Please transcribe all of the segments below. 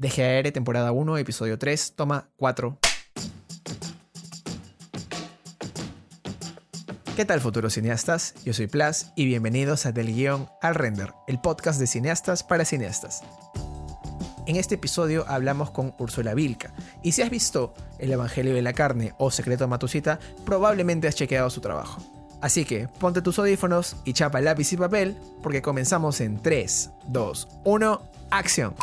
DGAR, temporada 1, episodio 3, toma 4. ¿Qué tal futuros cineastas? Yo soy Plas y bienvenidos a Del Guión al Render, el podcast de cineastas para cineastas. En este episodio hablamos con Úrsula Vilca, y si has visto El Evangelio de la Carne o Secreto Matusita, probablemente has chequeado su trabajo. Así que ponte tus audífonos y chapa lápiz y papel, porque comenzamos en 3, 2, 1, acción.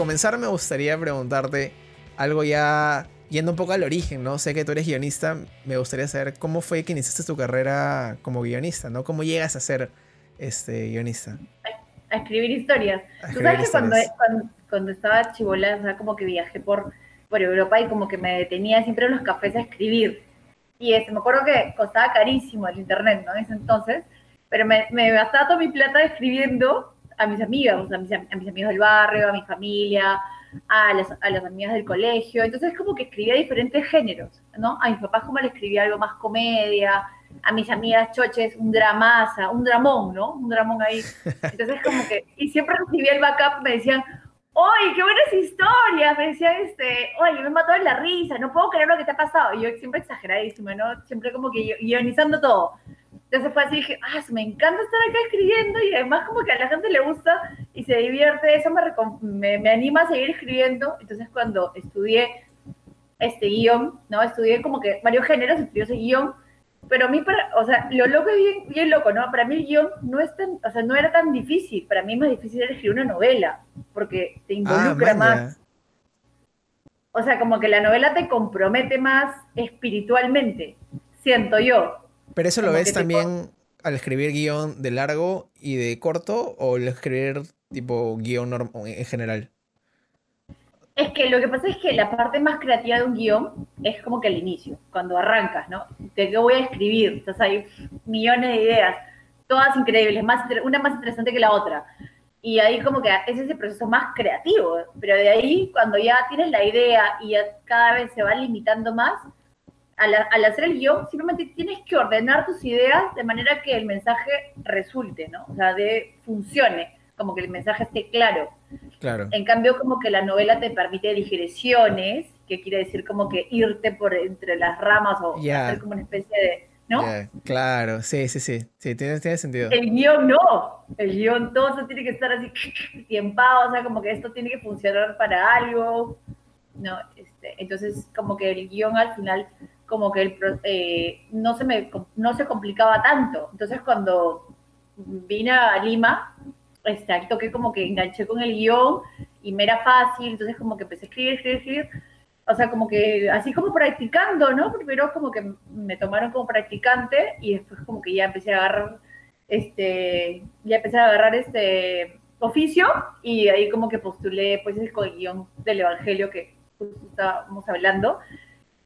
Comenzar me gustaría preguntarte algo ya yendo un poco al origen, ¿no? Sé que tú eres guionista, me gustaría saber cómo fue que iniciaste tu carrera como guionista, ¿no? ¿Cómo llegas a ser este, guionista? A, escribir historias. tú sabes que cuando, cuando, estaba chivola, o sea, como que viajé por, por Europa y como que me detenía siempre en los cafés a escribir. Y este, me acuerdo que costaba carísimo el internet, ¿no? En ese entonces, pero me, me gastaba toda mi plata escribiendo a mis amigas, a mis, a mis amigos del barrio, a mi familia, a las, a las amigas del colegio. Entonces, como que escribía diferentes géneros, ¿no? A mis papás, como le escribía algo más comedia, a mis amigas choches, un dramaza, un dramón, ¿no? Un dramón ahí. Entonces, como que, y siempre recibía el backup, me decían, ¡Oye, qué buenas historias! Me decían, este, oye, me mató en la risa, no puedo creer lo que te ha pasado. Y yo siempre exageradísimo, ¿no? Siempre como que guionizando todo. Entonces fue así, dije, ah, me encanta estar acá escribiendo y además como que a la gente le gusta y se divierte, eso me, me, anima a seguir escribiendo. Entonces cuando estudié este guion, ¿no? Estudié como que varios géneros, estudié ese guion, pero a mí, para, o sea, lo loco es bien, bien loco, ¿no? Para mí el guion no, es tan, o sea, no era tan difícil, para mí es más difícil era escribir una novela, porque te involucra ah, más. O sea, como que la novela te compromete más espiritualmente, siento yo. ¿Pero eso lo ves también al escribir guion de largo y de corto o al escribir tipo guion en general? Es que lo que pasa es que la parte más creativa de un guion es como que al inicio, cuando arrancas, ¿no? ¿De qué voy a escribir? Entonces hay millones de ideas, todas increíbles, más, una más interesante que la otra. Y ahí como que es ese proceso más creativo, pero de ahí cuando ya tienes la idea y ya cada vez se va limitando más, al, hacer el guion, simplemente tienes que ordenar tus ideas de manera que el mensaje resulte, ¿no? O sea, de funcione, como que el mensaje esté claro. Claro. En cambio, como que la novela te permite digresiones, que quiere decir como que irte por entre las ramas o hacer como una especie de... ¿no? claro, sí, sí, sí, sí, tiene, tiene sentido. El guion no, el guion todo eso tiene que estar así tiempado, o sea, como que esto tiene que funcionar para algo, ¿no? Este, entonces, como que el guion al final como que el, eh, no, se me, no se complicaba tanto. Entonces cuando vine a Lima, este, toqué como que enganché con el guion y me era fácil, entonces como que empecé a escribir, escribir, escribir. O sea, como que así como practicando, ¿no? Primero como que me tomaron como practicante y después como que ya empecé a agarrar, este, ya empecé a agarrar este oficio y ahí como que postulé pues el guion del Evangelio que estábamos hablando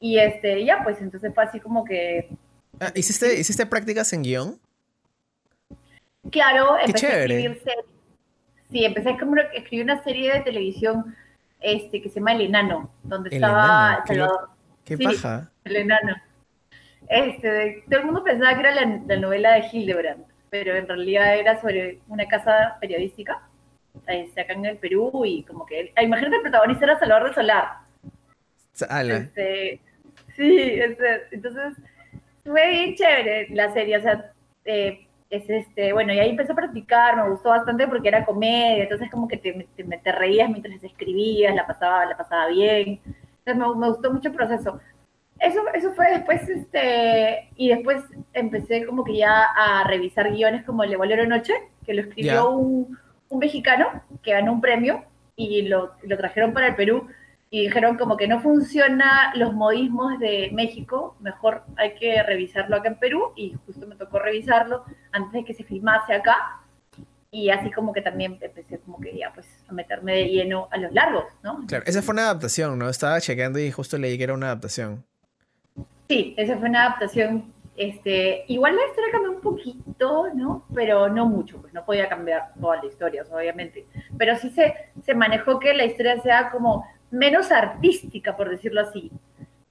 y este, ya, pues entonces fue así como que... Ah, ¿hiciste, ¿Hiciste prácticas en guion? Claro, empecé a escribir Sí, empecé a escribir una serie de televisión este, que se llama El Enano, donde estaba Salvador. ¿Qué, paja? El Enano. Este, todo el mundo pensaba que era la, novela de Hildebrand, pero en realidad era sobre una casa periodística este, acá en el Perú y como que... Imagínate el protagonista era Salvador de Solar. Este, Sí, entonces fue bien chévere la serie, o sea, eh, es este, bueno, y ahí empecé a practicar, me gustó bastante porque era comedia, entonces como que te, te, reías mientras escribías, la pasaba, la pasaba bien, entonces me, me, gustó mucho el proceso. Eso, eso fue después, este, y después empecé como que ya a revisar guiones como el de Bolero Noche, que lo escribió un, un, mexicano que ganó un premio y lo, lo trajeron para el Perú y dijeron como que no funciona los modismos de México, mejor hay que revisarlo acá en Perú y justo me tocó revisarlo antes de que se filmase acá y así como que también empecé como que ya pues a meterme de lleno a los largos, ¿no? Claro, esa fue una adaptación, ¿no? Estaba chequeando y justo leí que era una adaptación. Sí, esa fue una adaptación Este, igual la historia cambió un poquito, ¿no? Pero no mucho, pues no podía cambiar toda la historia, obviamente. Pero sí se, se manejó que la historia sea como menos artística, por decirlo así.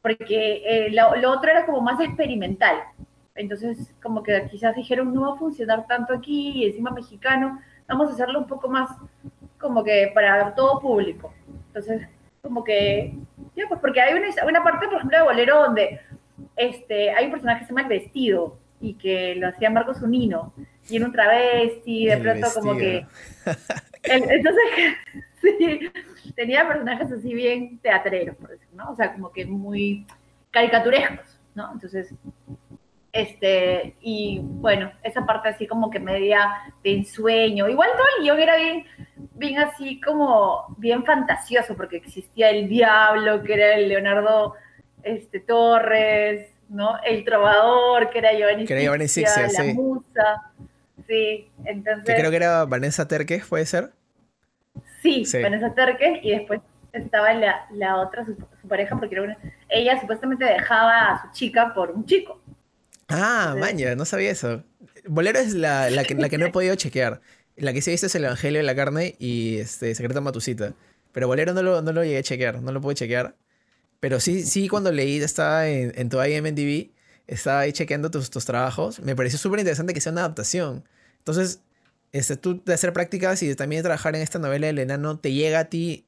Porque eh, lo, lo, otro era como más experimental. Entonces, como que quizás dijeron, no va a funcionar tanto aquí, y encima mexicano, vamos a hacerlo un poco más como que para todo público. Entonces, como que, ya, pues porque hay una, una parte, por ejemplo, de Bolero donde este, hay un personaje que se llama El Vestido y que lo hacía Marcos Unino y en un travesti, de pronto como que... entonces, sí, tenía personajes así bien teatreros, por decirlo, ¿no? O sea, como que muy caricaturescos, ¿no? Entonces, este, y bueno, esa parte así como que media de ensueño. Igual todo el guion era bien, bien así como bien fantasioso, porque existía el diablo, que era el Leonardo este, Torres, ¿no? El trovador, que era Giovanni, que era Giovanni Sixia, la sí. musa. Sí, entonces... Que creo que era Vanessa Terques, ¿puede ser? Sí, Vanessa Terques, y después estaba la, la otra, su, pareja, porque era una, ella supuestamente dejaba a su chica por un chico. Ah, maña, no sabía eso. Bolero es la, la, que, la que no he podido chequear. La que sí viste es el Evangelio de la Carne y este Secreto Matusita. Pero Bolero no lo, no lo llegué a chequear, no lo pude chequear. Pero sí, sí cuando leí, estaba en, en tu IMDb, estaba ahí chequeando tus, tus trabajos. Me pareció súper interesante que sea una adaptación. Entonces, este, tú de hacer prácticas y también trabajar en esta novela del enano, ¿te llega a ti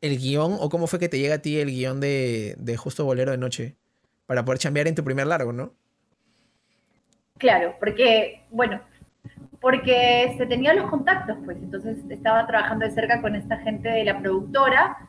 el guion o cómo fue que te llega a ti el guion de, Justo Bolero de Noche? Para poder cambiar en tu primer largo, ¿no? Claro, porque, bueno, porque se tenía los contactos, pues, entonces estaba trabajando de cerca con esta gente de la productora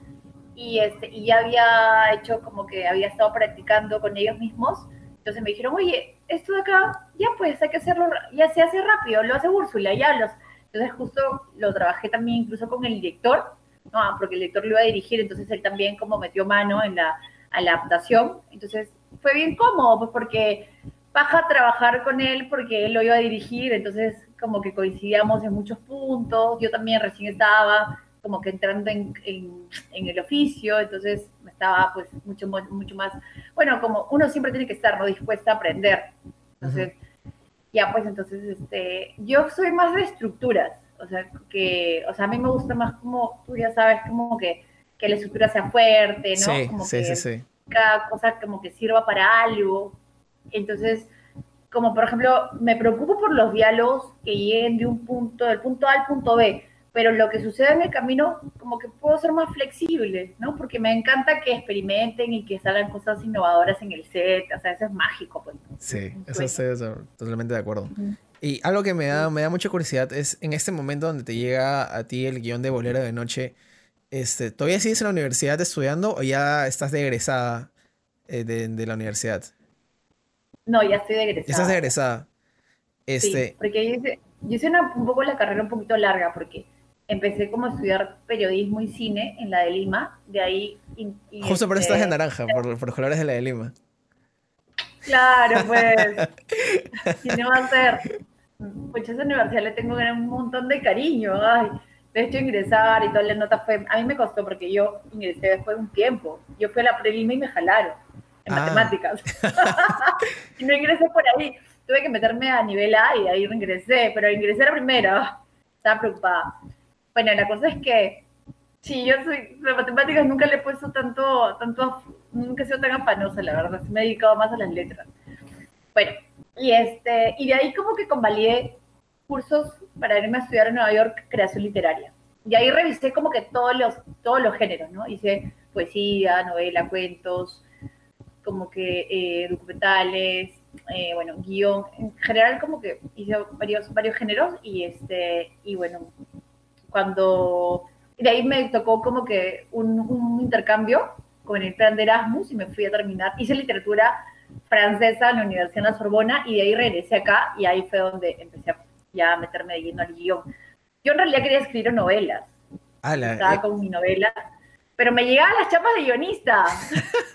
y, este, y ya había hecho como que había estado practicando con ellos mismos. Entonces me dijeron, oye, esto de acá, ya pues, hay que hacerlo, ya se hace rápido, lo hace Úrsula, ya los. Entonces justo lo trabajé también incluso con el director, ¿no? porque el director lo iba a dirigir, entonces él también como metió mano en la, a la adaptación. Entonces fue bien cómodo, pues porque baja trabajar con él porque él lo iba a dirigir, entonces como que coincidíamos en muchos puntos, yo también recién estaba como que entrando en, en, el oficio, entonces estaba pues mucho, mucho más, bueno, como uno siempre tiene que estar ¿no? dispuesta a aprender, entonces, ya pues entonces, este, yo soy más de estructuras, o sea, que, o sea, a mí me gusta más como, tú ya sabes, como que, que la estructura sea fuerte, ¿no? Sí, como sí, que sí, sí. Cada cosa como que sirva para algo, entonces, como por ejemplo, me preocupo por los diálogos que lleguen de un punto, del punto A al punto B, pero lo que sucede en el camino, como que puedo ser más flexible, ¿no? Porque me encanta que experimenten y que salgan cosas innovadoras en el set, o sea, eso es mágico. Pues. Sí, eso estoy totalmente de acuerdo. Y algo que me da, me da mucha curiosidad es en este momento donde te llega a ti el guion de Bolero de Noche, este, ¿todavía sigues en la universidad estudiando o ya estás de egresada eh, de, de la universidad? No, ya estoy de egresada. ¿Estás de egresada? Este... Sí, porque yo hice, yo hice una, un poco la carrera un poquito larga, porque empecé como a estudiar periodismo y cine en la de Lima, de ahí... Y, y Justo por eso estás de naranja, por, por los colores de la de Lima. Claro, pues. ¿Qué no va a ser? Pues esa universidad le tengo un montón de cariño. Ay, de hecho, ingresar y todas las notas fue. A mí me costó porque yo ingresé después de un tiempo. Yo fui a la prelima y me jalaron en Ah. matemáticas. y no ingresé por ahí. Tuve que meterme a nivel A y ahí ingresé, pero ingresé a la primera. Estaba preocupada. Bueno, la cosa es que sí, yo soy de matemáticas nunca le he puesto tanto, tanto, nunca he sido tan afanosa, la verdad. Me he dedicado más a las letras. Bueno, y este, y de ahí como que convalidé cursos para irme a estudiar en Nueva York creación literaria. Y ahí revisé como que todos los, todos los géneros, ¿no? Hice poesía, novela, cuentos, como que eh, documentales, eh, bueno, guion, en general como que hice varios, varios géneros y este, y bueno, cuando, de ahí me tocó como que un, un intercambio con el plan de Erasmus y me fui a terminar, hice literatura francesa en la Universidad de la Sorbona y de ahí regresé acá y ahí fue donde empecé a, ya a meterme de lleno al guion. Yo en realidad quería escribir novelas, Ala, estaba eh, con mi novela, pero me llegaban las chapas de guionista.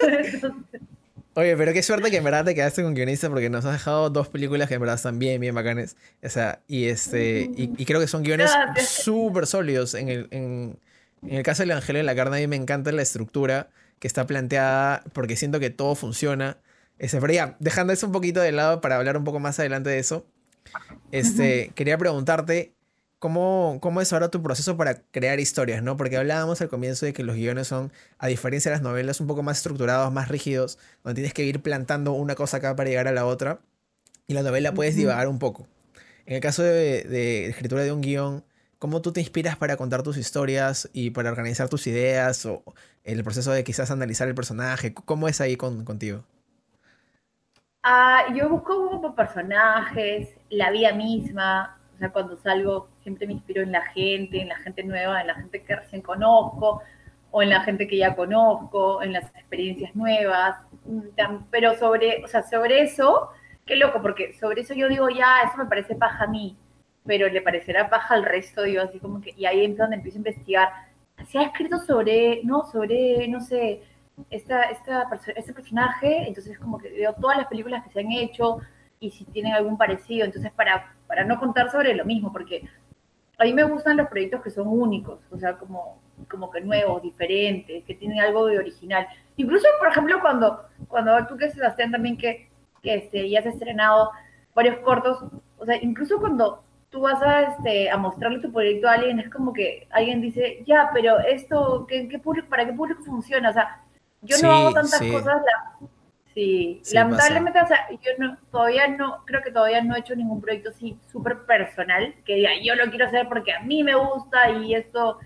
Entonces, Oye, pero qué suerte que en verdad te quedaste con guionista porque nos has dejado dos películas que en verdad están bien, bien bacanes. O sea, y este, y, y creo que son guiones súper sólidos. En el, en, en el caso del Evangelio de la Carne, a mí me encanta la estructura que está planteada porque siento que todo funciona. Ese, pero ya, dejando eso un poquito de lado para hablar un poco más adelante de eso, este, quería preguntarte ¿Cómo, ¿Cómo, es ahora tu proceso para crear historias? ¿no? Porque hablábamos al comienzo de que los guiones son, a diferencia de las novelas, un poco más estructurados, más rígidos, donde tienes que ir plantando una cosa acá para llegar a la otra. Y la novela puedes divagar un poco. En el caso de, de, escritura de un guion, ¿cómo tú te inspiras para contar tus historias y para organizar tus ideas o el proceso de quizás analizar el personaje? ¿Cómo es ahí con, contigo? Ah, yo busco personajes, la vida misma, o sea, cuando salgo siempre me inspiro en la gente, en la gente nueva, en la gente que recién conozco, o en la gente que ya conozco, en las experiencias nuevas. Pero sobre, o sea, sobre eso, qué loco, porque sobre eso yo digo, ya, eso me parece paja a mí, pero le parecerá paja al resto, digo, así como que, y ahí es donde empiezo a investigar. Se ha escrito sobre, no, sobre, no sé, esta, esta, este personaje, entonces como que veo todas las películas que se han hecho y si tienen algún parecido, entonces para para no contar sobre lo mismo, porque a mí me gustan los proyectos que son únicos, o sea, como, como que nuevos, diferentes, que tienen algo de original. Incluso, por ejemplo, cuando, cuando tú que Sebastián también que, que este, ya has estrenado varios cortos, o sea, incluso cuando tú vas a, este, a mostrarle tu proyecto a alguien, es como que alguien dice, ya, pero esto, ¿qué, qué público, ¿para qué público funciona? O sea, yo no hago tantas cosas, Sí, lamentablemente, o sea, yo no, todavía no, creo que todavía no he hecho ningún proyecto así súper personal, que diga, yo lo quiero hacer porque a mí me gusta y esto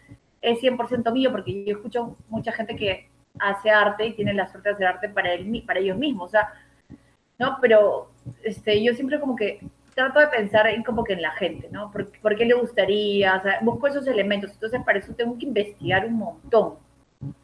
es 100% mío, porque yo escucho mucha gente que hace arte y tiene la suerte de hacer arte para, él, para ellos mismos, o sea, ¿no? Pero este, yo siempre como que trato de pensar en como que en la gente, ¿no? ¿Por, ¿Por, qué le gustaría? O sea, busco esos elementos, entonces para eso tengo que investigar un montón.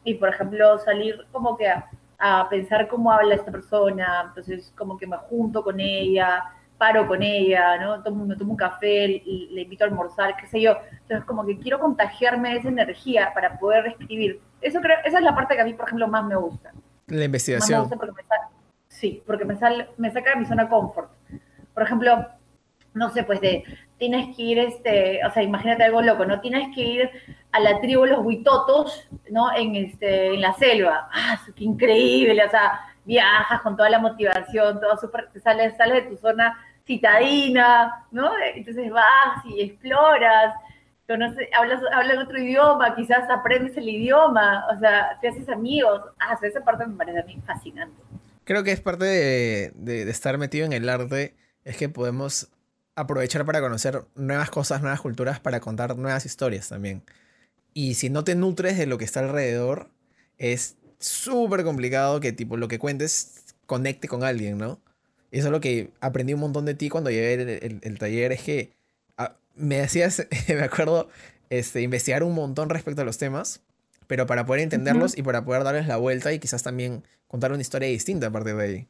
Y, por ejemplo, salir como que a a pensar cómo habla esta persona, entonces como que me junto con ella, paro con ella, ¿no? Tomo, me tomo un café, le, invito a almorzar, qué sé yo. Entonces como que quiero contagiarme de esa energía para poder escribir. Eso creo, esa es la parte que a mí, por ejemplo, más me gusta. La investigación. sí, porque me, sale, me saca de mi zona confort. Por ejemplo, no sé, pues de, tienes que ir, este, o sea, imagínate algo loco, ¿no? Tienes que ir a la tribu de los huitotos, ¿no? En, este, en la selva. ¡Ah, qué increíble! O sea, viajas con toda la motivación, todo súper, sales, sales de tu zona citadina, ¿no? Entonces vas y exploras, conoces, hablas, hablas otro idioma, quizás aprendes el idioma, o sea, te haces amigos. Ah, esa parte me parece a mí fascinante. Creo que es parte de, de estar metido en el arte, es que podemos aprovechar para conocer nuevas cosas, nuevas culturas, para contar nuevas historias también. Y si no te nutres de lo que está alrededor, es súper complicado que tipo lo que cuentes conecte con alguien, ¿no? Eso es lo que aprendí un montón de ti cuando llegué el, el, taller, es que ah, me hacías, me acuerdo, este, investigar un montón respecto a los temas, pero para poder entenderlos y para poder darles la vuelta y quizás también contar una historia distinta a partir de ahí.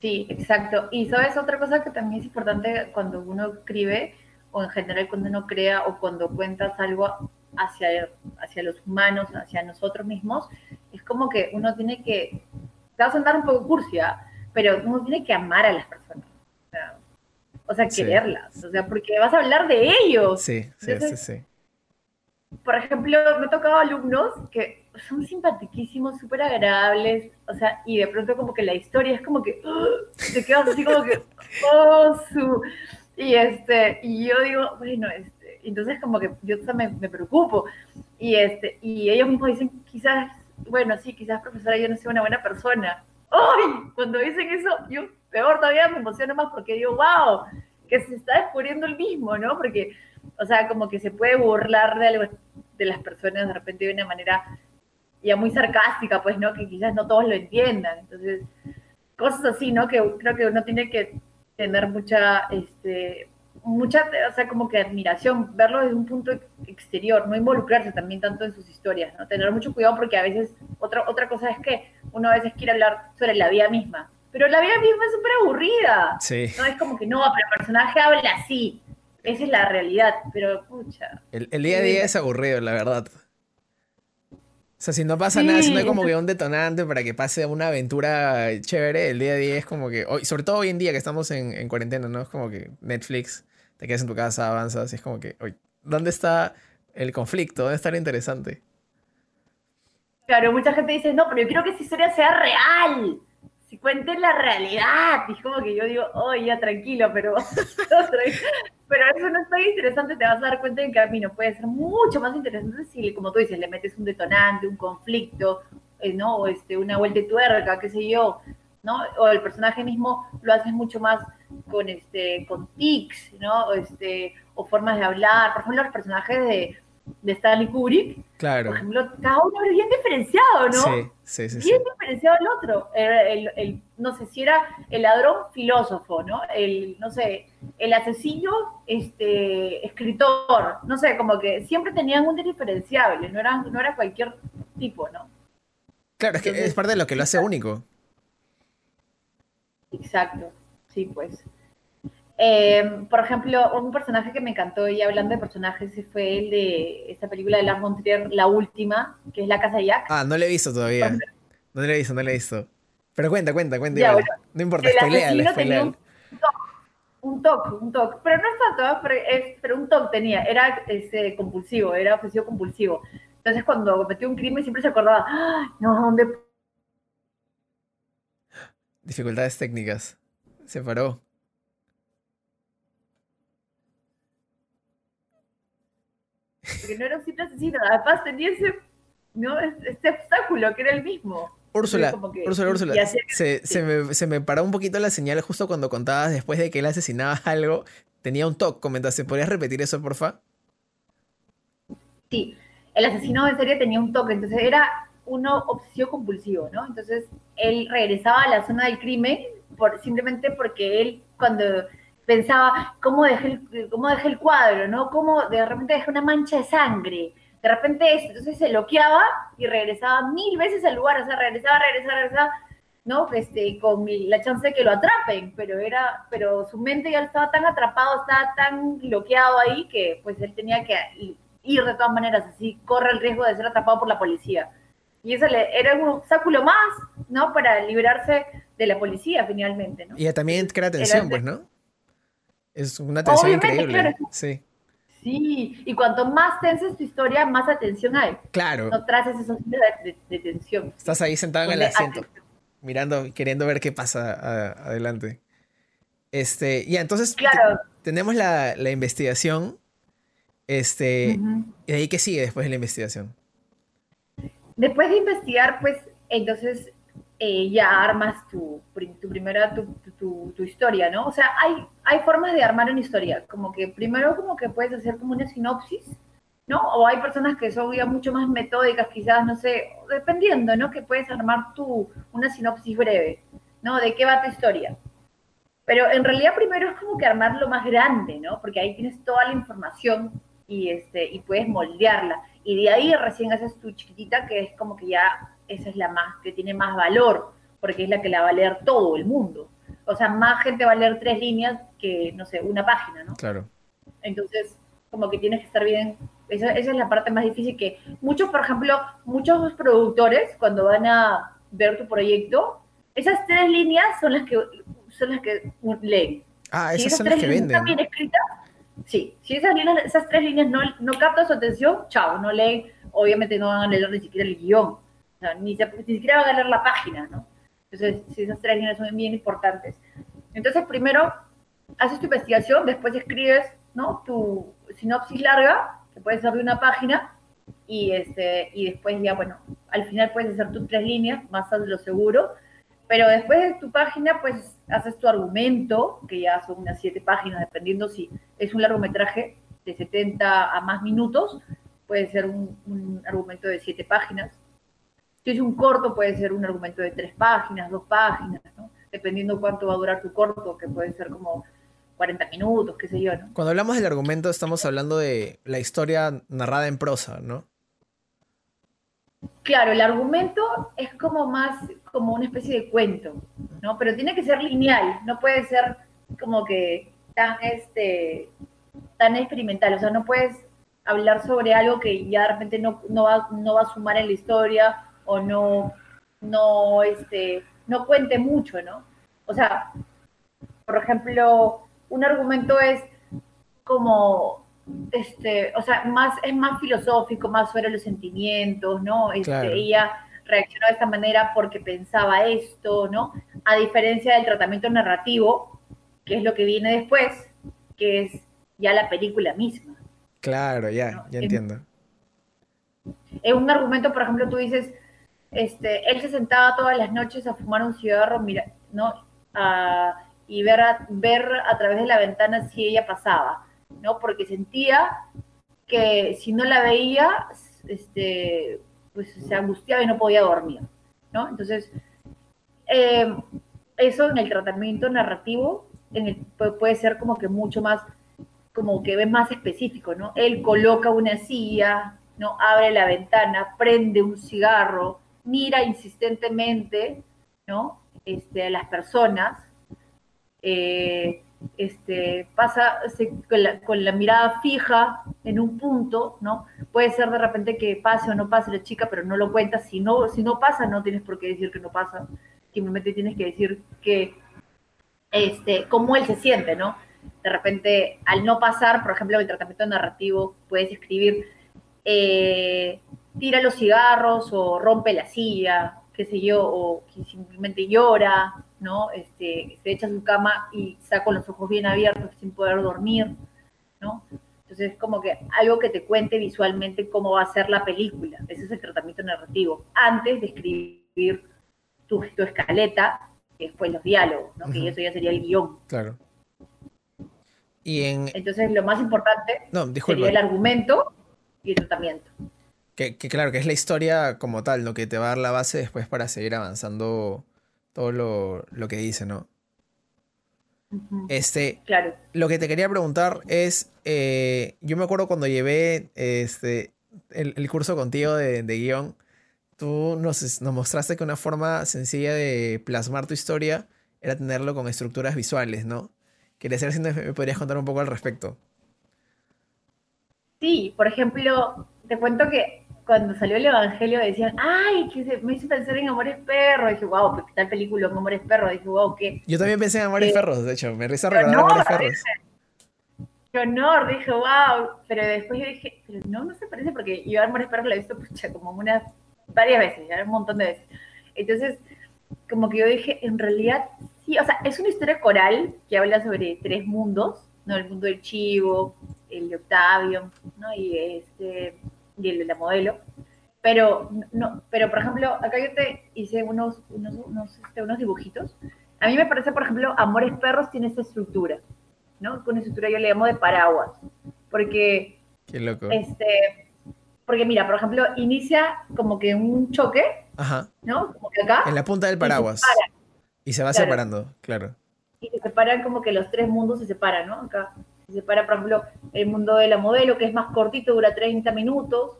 Sí, exacto. Y sabes otra cosa que también es importante cuando uno escribe, o en general cuando uno crea, o cuando cuentas algo hacia, hacia los humanos, hacia nosotros mismos, es como que uno tiene que, te vas a andar un poco cursia, pero uno tiene que amar a las personas. O sea, quererlas. O sea, porque vas a hablar de ellos. Sí, sí, sí, sí. Por ejemplo, me he tocado alumnos que son simpaticísimos, súper agradables, o sea, y de pronto como que la historia es como que ¡ah! te quedas así como que, oh, su... Y, este, y yo digo, bueno, este, entonces como que yo me, me preocupo, y, este, y ellos mismos dicen, quizás, bueno, sí, quizás profesora yo no soy una buena persona. ¡Ay! Cuando dicen eso, yo peor todavía me emociono más porque digo, wow, que se está descubriendo el mismo, ¿no? Porque, o sea, como que se puede burlar de, algo, de las personas de repente de una manera ya muy sarcástica, pues, ¿no? Que quizás no todos lo entiendan. Entonces, cosas así, ¿no? Que creo que uno tiene que tener mucha, este, mucha, o sea, como que admiración, verlo desde un punto exterior, no involucrarse también tanto en sus historias, ¿no? Tener mucho cuidado porque a veces, otra, otra cosa es que uno a veces quiere hablar sobre la vida misma, pero la vida misma es súper aburrida. Sí. No es como que no, pero el personaje habla así. Esa es la realidad, pero pucha. El, el día a día es aburrido, la verdad. O sea, si no pasa nada, si no hay como que un detonante para que pase una aventura chévere, el día a día es como que, hoy, sobre todo hoy en día que estamos en, en, cuarentena, ¿no? Es como que Netflix, te quedas en tu casa, avanzas, y es como que, hoy, ¿dónde está el conflicto? ¿Dónde está lo interesante? Claro, mucha gente dice, no, pero yo quiero que esa historia sea real. Si cuenten la realidad. Y como que yo digo, oh, ya tranquilo, pero, pero eso no es tan interesante. Te vas a dar cuenta en camino. Puede ser mucho más interesante si, como tú dices, le metes un detonante, un conflicto, eh, ¿no? O este, una vuelta de tuerca, qué sé yo. ¿no? O el personaje mismo lo haces mucho más con este con tics, ¿no? Este, o formas de hablar. Por ejemplo, los personajes de, de Stanley Kubrick, claro. por ejemplo, cada uno es bien diferenciado, ¿no? Sí, sí, sí. Bien diferenciado el otro. El, no sé si era el ladrón filósofo, ¿no? El, no sé, el asesino, este, escritor, no sé, como que siempre tenían un diferenciable, no era, no era cualquier tipo, ¿no? Claro, es que es parte de lo que lo hace único. Exacto, sí, pues. Eh, por ejemplo, un personaje que me encantó, y hablando de personajes, fue el de esta película de Lars von la última, que es La Casa de Jack. Ah, no la he visto todavía. No la he visto, no la he visto. Pero cuenta, cuenta, cuenta. no importa, spoilea, spoilea. Un toque, un toque, pero no es tanto, pero, es, pero un toque tenía, era ese, compulsivo, era obsesivo compulsivo. Entonces cuando cometió un crimen siempre se acordaba, ¡Ah, no, ¿dónde Dificultades técnicas. Se paró. Porque no era un simple asesino, además tenía ese, ¿no? este obstáculo que era el mismo. Úrsula, Úrsula, Úrsula, se, se, me, se, me, paró un poquito la señal justo cuando contabas después de que él asesinaba algo. Tenía un toque, comentaste. ¿Podrías repetir eso, porfa? Sí, el asesino de serie tenía un toque, entonces era uno obsesivo compulsivo, ¿no? Entonces él regresaba a la zona del crimen por, simplemente porque él cuando pensaba cómo dejé el, cómo dejé el cuadro, ¿no? Cómo de repente dejé una mancha de sangre. De repente entonces se bloqueaba y regresaba mil veces al lugar, o sea, regresaba, regresaba, regresaba, ¿no? Este, con la chance de que lo atrapen, pero era, pero su mente ya estaba tan atrapado, estaba tan bloqueado ahí que pues él tenía que ir de todas maneras, así corre el riesgo de ser atrapado por la policía. Y eso le, era un obstáculo más, ¿no? Para librarse de la policía finalmente, ¿no? Y también crea atención, pues, ¿no? Es una atención increíble. Sí. Sí, y cuanto más tensa es tu historia, más atención hay. Claro. No traes esos de, de, tensión. Estás ahí sentado en el asiento, mirando, queriendo ver qué pasa adelante. Este, ya, entonces claro. tenemos la, la, investigación. Este, ¿y ahí qué sigue después de la investigación? Después de investigar, pues entonces eh, ya armas tu, tu primera, tu, tu, historia, ¿no? O sea, hay, hay formas de armar una historia, como que primero como que puedes hacer como una sinopsis, ¿no? O hay personas que son ya mucho más metódicas, quizás, no sé, dependiendo, ¿no? Que puedes armar tu, una sinopsis breve, ¿no? De qué va tu historia. Pero en realidad primero es como que armar lo más grande, ¿no? Porque ahí tienes toda la información y, este, y puedes moldearla. Y de ahí recién haces tu chiquitita, que es como que ya esa es la más, que tiene más valor, porque es la que la va a leer todo el mundo. O sea, más gente va a leer tres líneas que, no sé, una página, ¿no? Claro. Entonces, como que tienes que estar bien. Esa, esa es la parte más difícil que muchos, por ejemplo, muchos productores, cuando van a ver tu proyecto, esas tres líneas son las que, son las que leen. Ah, esas, son las que venden. Están bien escritas, Sí, si esas, líneas, esas tres líneas no, no captan su atención, chao, no leen, obviamente no van a leer ni siquiera el guion, ni, siquiera van a leer la página, ¿no? Entonces, esas tres líneas son bien importantes. Entonces, primero haces tu investigación, después escribes, ¿no? Tu sinopsis larga, que puede ser de una página, y, este, y después ya, bueno, al final puedes hacer tus tres líneas, más de lo seguro, pero después de tu página, pues haces tu argumento, que ya son unas siete páginas, dependiendo si es un largometraje de 70 a más minutos, puede ser un, argumento de siete páginas. Si es un corto, puede ser un argumento de tres páginas, dos páginas, ¿no? dependiendo cuánto va a durar tu corto, que puede ser como 40 minutos, qué sé yo. ¿no? Cuando hablamos del argumento, estamos hablando de la historia narrada en prosa, ¿no? Claro, el argumento es como más como una especie de cuento, ¿no? Pero tiene que ser lineal, no puede ser como que tan este tan experimental, o sea, no puedes hablar sobre algo que ya de repente no, no, va, no va a sumar en la historia o no, no, este, no cuente mucho, ¿no? O sea, por ejemplo, un argumento es como este, o sea, más, es más filosófico, más sobre los sentimientos, ¿no? Este, Ella reaccionó de esta manera porque pensaba esto, ¿no? A diferencia del tratamiento narrativo, que es lo que viene después, que es ya la película misma. Claro, ya, ya entiendo. En un argumento, por ejemplo, tú dices, este, él se sentaba todas las noches a fumar un cigarro, mira, ¿no? y ver a, ver a través de la ventana si ella pasaba, ¿no? Porque sentía que si no la veía, este, pues se angustiaba y no podía dormir, ¿no? Entonces, eh, eso en el tratamiento narrativo en puede ser como que mucho más, como que ve más específico, ¿no? Él coloca una silla, ¿no? Abre la ventana, prende un cigarro, mira insistentemente, ¿no? Este, a las personas, eh, este, pasa con, la, mirada fija en un punto, ¿no? Puede ser de repente que pase o no pase la chica, pero no lo cuentas. Si no, si no pasa, no tienes por qué decir que no pasa. Simplemente tienes que decir que, este, cómo él se siente, ¿no? De repente, al no pasar, por ejemplo, el tratamiento narrativo, puedes escribir, eh, tira los cigarros o rompe la silla, qué sé yo, o que simplemente llora, ¿no? Este, se echa a su cama y está con los ojos bien abiertos sin poder dormir, ¿no? Entonces, como que algo que te cuente visualmente cómo va a ser la película. Ese es el tratamiento narrativo. Antes de escribir tu, tu escaleta, y después los diálogos, ¿no? Que eso ya sería el guion. Claro. Y en... Entonces, lo más importante sería el argumento y el tratamiento. Que, claro, que es la historia como tal, lo que te va a dar la base después para seguir avanzando todo lo, que dice, ¿no? Este, claro. lo que te quería preguntar es, eh, yo me acuerdo cuando llevé este, el, curso contigo de, guion, tú nos, nos, mostraste que una forma sencilla de plasmar tu historia era tenerlo con estructuras visuales, ¿no? Quería saber si me podrías contar un poco al respecto. Sí, por ejemplo, te cuento que cuando salió el Evangelio decían, ay, que me hizo pensar en Amores Perros. dije, wow, pues tal película Amores Perros. dije, wow, ¿qué? Yo también pensé en Amores eh, Perros, de hecho, me risa recordar Amores Perros. Qué honor, dije, wow. Pero después yo dije, pero no, no se parece porque yo Amores Perros la he visto pucha, como unas varias veces, ya un montón de veces. Entonces, como que yo dije, en realidad, sí, o sea, es una historia coral que habla sobre tres mundos, ¿no? El mundo del chivo, el de Octavio, ¿no? Y este y el de la modelo. Pero, no, pero por ejemplo, acá yo te hice unos, unos, unos, este, unos dibujitos. A mí me parece, por ejemplo, Amores Perros tiene esta estructura, ¿no? Con estructura yo le llamo de paraguas. Porque. Qué loco. Este, porque mira, por ejemplo, inicia como que un choque, Ajá. ¿no? Como que acá. En la punta del paraguas. Y se, va separando, claro. Y se separan como que los tres mundos se separan, ¿no? Acá se separa, por ejemplo, el mundo de la modelo, que es más cortito, dura 30 minutos,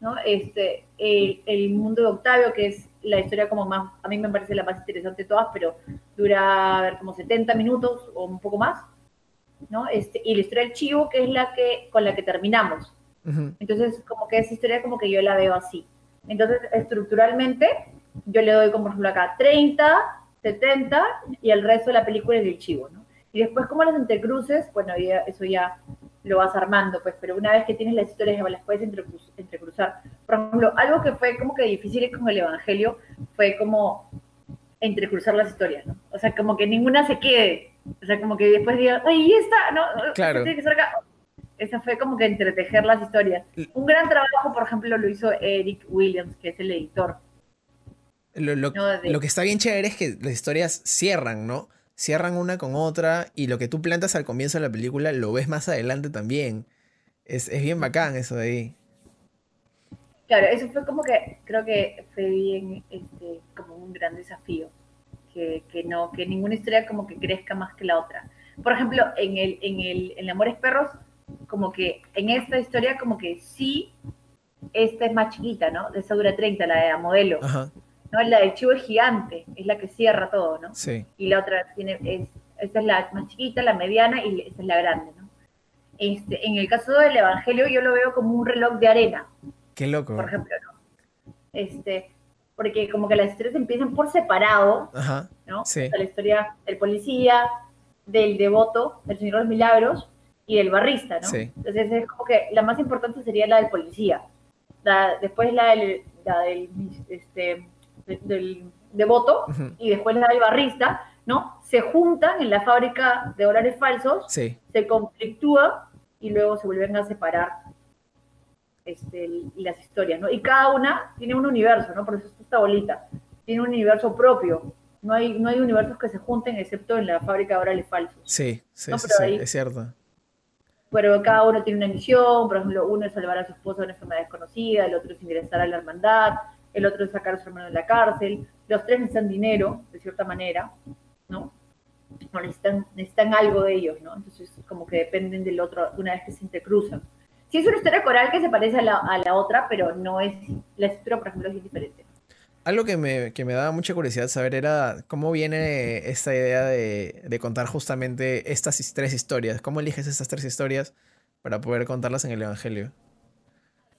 ¿no? Este, el, mundo de Octavio, que es la historia como más, a mí me parece la más interesante de todas, pero dura, a ver, como 70 minutos o un poco más, ¿no? Este, y la historia del chivo, que es la que, con la que terminamos. Entonces, como que esa historia como que yo la veo así. Entonces, estructuralmente, yo le doy como por ejemplo acá 30, 70 y el resto de la película es del chivo, ¿no? Y después, como las entrecruces, bueno, eso ya lo vas armando, pues, pero una vez que tienes las historias, las puedes entrecruzar. Por ejemplo, algo que fue como que difícil con el Evangelio fue como entrecruzar las historias, ¿no? O sea, como que ninguna se quede. O sea, como que después diga, ¡ay, y esta! ¿no? Claro. Tiene que ser Esa fue como que entretejer las historias. Un gran trabajo, por ejemplo, lo hizo Eric Williams, que es el editor. Lo, lo que está bien chévere es que las historias cierran, ¿no? Cierran una con otra y lo que tú plantas al comienzo de la película lo ves más adelante también. Es, bien bacán eso de ahí. Claro, eso fue como que, creo que fue bien, este, como un gran desafío, que, no, que ninguna historia como que crezca más que la otra. Por ejemplo, en el, en el, en Amores Perros, como que en esta historia como que sí, esta es más chiquita, ¿no? De esa dura 30, la de la modelo. Ajá. ¿No? La del chivo es gigante, es la que cierra todo, ¿no? Sí. Y la otra tiene, es, esta es la más chiquita, la mediana y esta es la grande, ¿no? Este, en el caso del Evangelio yo lo veo como un reloj de arena. Qué loco. Por ejemplo, ¿no? Este, porque como que las historias empiezan por separado, ¿no? Sí. la historia del policía, del devoto, del Señor de los Milagros, y del barrista, ¿no? Entonces es como que la más importante sería la del policía. después la del, la del este, del devoto y después la del barrista, ¿no? Se juntan en la fábrica de dólares falsos, se conflictúan y luego se vuelven a separar este, las historias, ¿no? Y cada una tiene un universo, ¿no? Por eso esta bolita tiene un universo propio. No hay, no hay universos que se junten excepto en la fábrica de dólares falsos. Sí, sí, sí, es cierto. Pero cada uno tiene una misión, por ejemplo, uno es salvar a su esposa de una enfermedad desconocida, el otro es ingresar a la hermandad, el otro es sacar a su hermano de la cárcel, los tres necesitan dinero, de cierta manera, ¿no? no necesitan, necesitan algo de ellos, ¿no? Entonces, como que dependen del otro una vez que se intercruzan. Sí es una historia coral que se parece a la, a la otra, pero no es, la estructura, por ejemplo, es diferente. Algo que me, que me daba mucha curiosidad saber era cómo viene esta idea de, de, contar justamente estas tres historias. ¿Cómo eliges estas tres historias para poder contarlas en el Evangelio?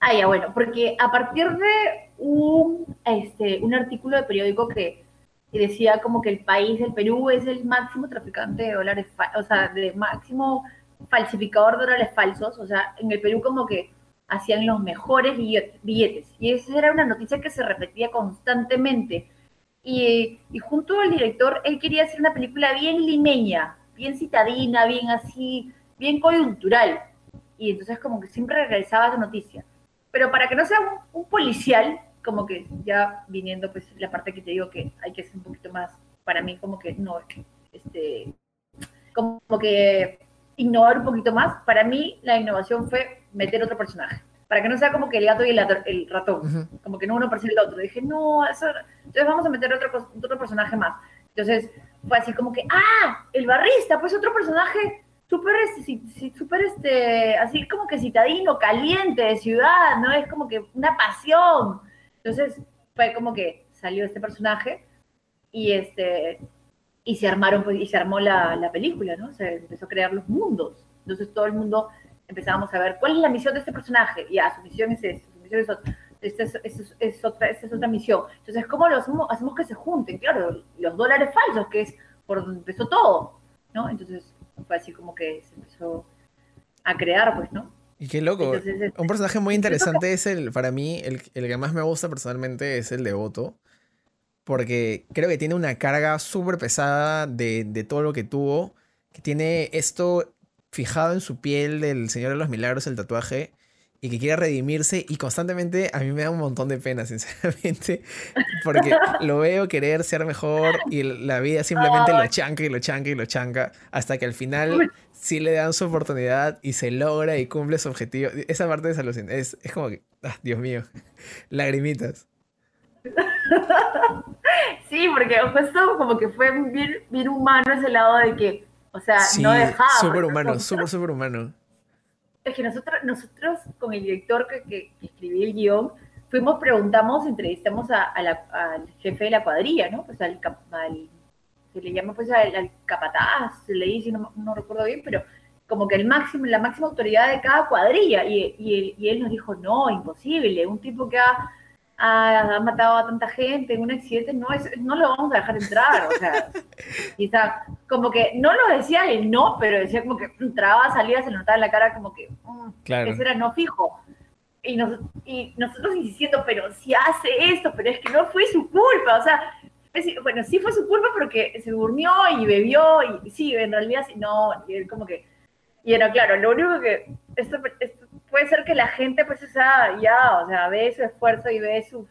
Ah, ya, bueno, porque a partir de un, este, un artículo de periódico que decía como que el país, el Perú, es el máximo traficante de dólares, o sea, de máximo falsificador de dólares falsos, o sea, en el Perú como que hacían los mejores billetes. Y esa era una noticia que se repetía constantemente. Y, y, junto al director, él quería hacer una película bien limeña, bien citadina, bien así, bien coyuntural. Y entonces como que siempre regresaba esa noticia. Pero para que no sea un policial, como que ya viniendo pues la parte que te digo que hay que ser un poquito más, para mí como que no, este, como que innovar un poquito más, para mí la innovación fue meter otro personaje, para que no sea como que el gato y el, ratón, como que no uno parece el otro. Dije, no, eso, entonces vamos a meter otro, otro personaje más. Entonces fue así como que, ah, el barrista, pues otro personaje súper, súper, este, así como que citadino, caliente, de ciudad, ¿no? Es como que una pasión. Entonces fue como que salió este personaje y este y se armaron pues, y se armó la, la, película, ¿no? Se empezó a crear los mundos. Entonces todo el mundo empezábamos a ver cuál es la misión de este personaje. Ya, su misión es esta, su misión es otra. Esta es, otra, es otra misión. Entonces, ¿cómo lo hacemos, hacemos que se junten? Claro, los dólares falsos, que es por donde empezó todo, ¿no? Entonces, fue así como que se empezó a crear, pues, ¿no? Y qué loco. un personaje muy interesante es el, para mí, el, el, que más me gusta personalmente es el devoto. Porque creo que tiene una carga súper pesada de, de, todo lo que tuvo. Que tiene esto fijado en su piel del Señor de los Milagros, el tatuaje. Y que quiere redimirse. Y constantemente a mí me da un montón de pena, sinceramente. Porque lo veo querer ser mejor. Y la vida simplemente lo chanca y lo chanca y lo chanca. Hasta que al final si le dan su oportunidad y se logra y cumple su objetivo. Esa parte es alucinante. Es, es como que, ah, Dios mío, lagrimitas. Sí, porque justo como que fue bien, bien humano ese lado de que, o sea, no dejaba. Súper humano, súper, súper humano. Es que nosotros, nosotros con el director que, que, escribió el guion, fuimos, preguntamos, entrevistamos a, al jefe de la cuadrilla, ¿no? Pues al, al se le llama pues al, capataz, se le dice, no, no, recuerdo bien, pero como que el máximo, la máxima autoridad de cada cuadrilla. Y, y, él nos dijo, no, imposible, un tipo que ha, ha, matado a tanta gente en un accidente, no, es, no lo vamos a dejar entrar. O sea, y está, como que no lo decía el no, pero decía como que entraba, salía, se le notaba en la cara como que mm, claro. ese era no fijo. Y, nos, y nosotros insistiendo, pero si hace esto, pero es que no fue su culpa, o sea, bueno, sí fue su culpa porque se durmió y bebió y sí, en realidad no, y como que, y era claro, lo único que, esto, puede ser que la gente pues esa, ya, o sea, ve su esfuerzo y ve sus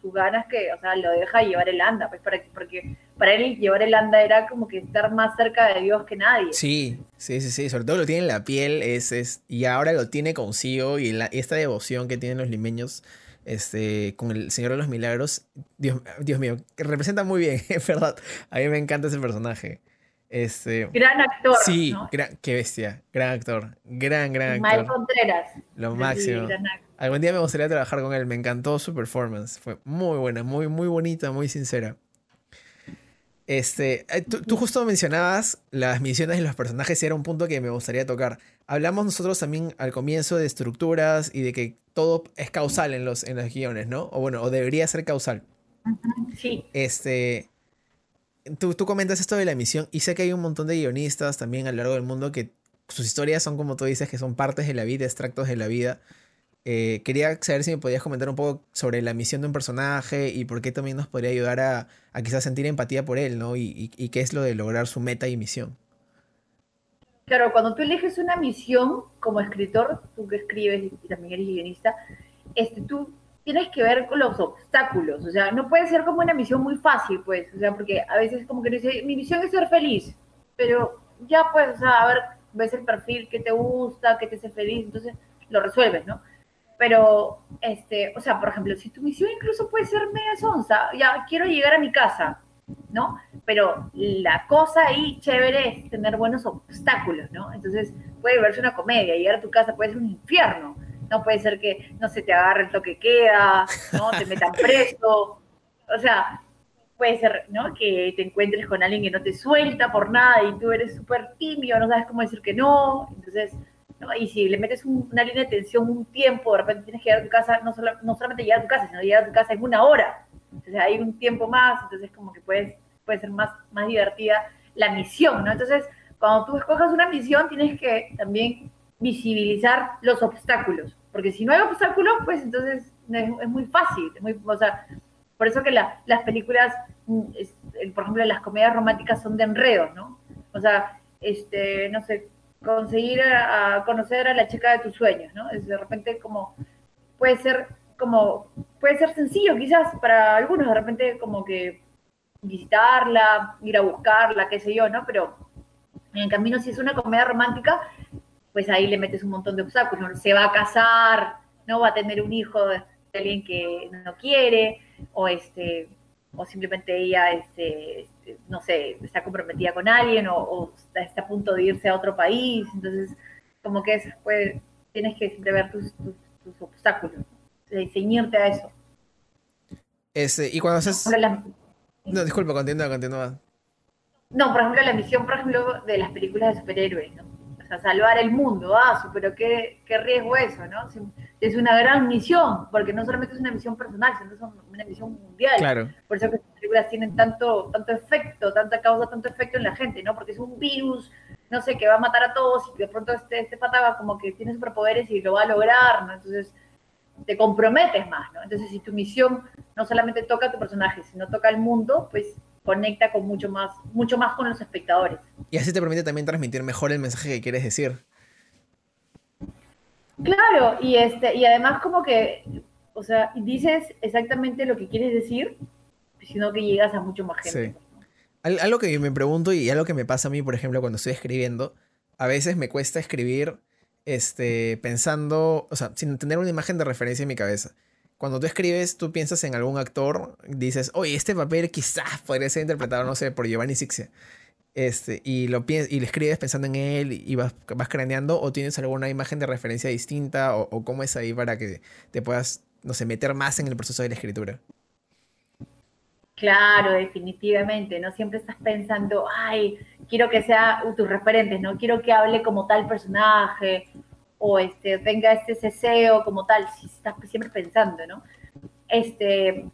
su, ganas que, o sea, lo deja llevar el anda, pues para, porque para él llevar el anda era como que estar más cerca de Dios que nadie. Sí, sí, sí, sí, sobre todo lo tiene en la piel, es, es, y ahora lo tiene consigo y la, esta devoción que tienen los limeños este, con el Señor de los Milagros. Dios, Dios mío, representa muy bien, es verdad. A mí me encanta ese personaje. Este, gran actor. Sí, qué bestia. Gran actor. Gran, gran actor. Mal Contreras. Lo máximo. Algún día me gustaría trabajar con él. Me encantó su performance. Fue muy buena, muy, muy bonita, muy sincera. Este, eh, tú, justo mencionabas las misiones y los personajes y era un punto que me gustaría tocar. Hablamos nosotros también al comienzo de estructuras y de que todo es causal en los, en los guiones, ¿no? O bueno, o debería ser causal. Sí. Este, tú, tú comentas esto de la misión y sé que hay un montón de guionistas también a lo largo del mundo que sus historias son como tú dices, que son partes de la vida, extractos de la vida. Eh, quería saber si me podías comentar un poco sobre la misión de un personaje y por qué también nos podría ayudar a, quizás sentir empatía por él, ¿no? Y, y, qué es lo de lograr su meta y misión. Claro, cuando tú eliges una misión como escritor, tú que escribes y también eres guionista, este, tú tienes que ver con los obstáculos, o sea, no puede ser como una misión muy fácil, pues, o sea, porque a veces como que dice, mi misión es ser feliz, pero ya pues, o sea, a ver, ves el perfil que te gusta, que te hace feliz, entonces lo resuelves, ¿no? Pero, este, o sea, por ejemplo, si tu misión incluso puede ser media sonza, ya quiero llegar a mi casa, ¿no? Pero la cosa ahí chévere es tener buenos obstáculos, ¿no? Entonces puede verse una comedia, llegar a tu casa puede ser un infierno, no puede ser que no se te agarre el toque queda, ¿no? Te metan preso, o sea, puede ser, ¿no? Que te encuentres con alguien que no te suelta por nada y tú eres súper tímido, no sabes cómo decir que no, entonces, ¿no? Y si le metes una línea de tensión un tiempo, de repente tienes que llegar a tu casa, no, solo, no solamente llegar a tu casa, sino llegar a tu casa en una hora, entonces hay un tiempo más, entonces como que puedes, puede ser más, más divertida la misión, ¿no? Entonces, cuando tú escojas una misión, tienes que también visibilizar los obstáculos, porque si no hay obstáculos, pues entonces es, muy fácil, muy, o sea, por eso que las películas, mm, por ejemplo, las comedias románticas son de enredos, ¿no? O sea, este, no sé, conseguir a, conocer a la chica de tus sueños, ¿no? Es de repente como, puede ser como, puede ser sencillo quizás para algunos, de repente como que visitarla, ir a buscarla, qué sé yo, ¿no? Pero en el camino, si es una comedia romántica, pues ahí le metes un montón de obstáculos. Se va a casar, no va a tener un hijo de alguien que no quiere, o este o simplemente ella, este no sé, está comprometida con alguien o, está, a punto de irse a otro país. Entonces, como que es, pues, tienes que siempre ver tus, obstáculos, ceñirte a eso. Este, y cuando haces... No, disculpa, continúa, continúa. No, por ejemplo, la misión, por ejemplo, de las películas de superhéroes, ¿no? A salvar el mundo, ah, pero qué, qué riesgo eso, ¿no? Es una gran misión, porque no solamente es una misión personal, sino es una misión mundial. Claro. Por eso que las películas tienen tanto, tanto efecto, tanta causa, tanto efecto en la gente, ¿no? Porque es un virus, no sé, que va a matar a todos y de pronto este, este pata va como que tiene superpoderes y lo va a lograr, ¿no? Entonces te comprometes más, ¿no? Entonces si tu misión no solamente toca a tu personaje, sino toca al mundo, pues conecta con mucho más, mucho más con los espectadores. Y así te permite también transmitir mejor el mensaje que quieres decir. Claro, y este, y además como que, o sea, dices exactamente lo que quieres decir, sino que llegas a mucho más gente. Sí. Algo que me pregunto y algo que me pasa a mí, por ejemplo, cuando estoy escribiendo, a veces me cuesta escribir este, pensando, o sea, sin tener una imagen de referencia en mi cabeza cuando tú escribes, tú piensas en algún actor, dices, oye, este papel quizás podría ser interpretado, no sé, por Giovanni Sixia. Este, y lo y lo escribes pensando en él y vas, vas craneando o tienes alguna imagen de referencia distinta o, cómo es ahí para que te puedas, no sé, meter más en el proceso de la escritura. Claro, definitivamente, ¿no? Siempre estás pensando, ay, quiero que sea tus referentes, ¿no? Quiero que hable como tal personaje, o este, tenga este ceseo como tal, si estás siempre pensando, ¿no? Este,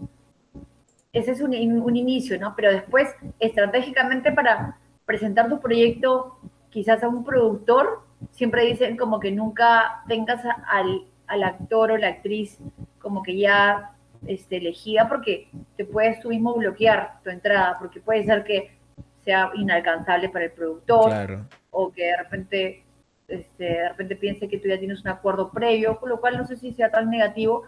ese es un, un, inicio, ¿no? Pero después, estratégicamente para presentar tu proyecto quizás a un productor, siempre dicen como que nunca tengas al, al actor o la actriz como que ya este, elegida porque te puedes tú mismo bloquear tu entrada, porque puede ser que sea inalcanzable para el productor o que de repente este, de repente piense que tú ya tienes un acuerdo previo, con lo cual no sé si sea tan negativo,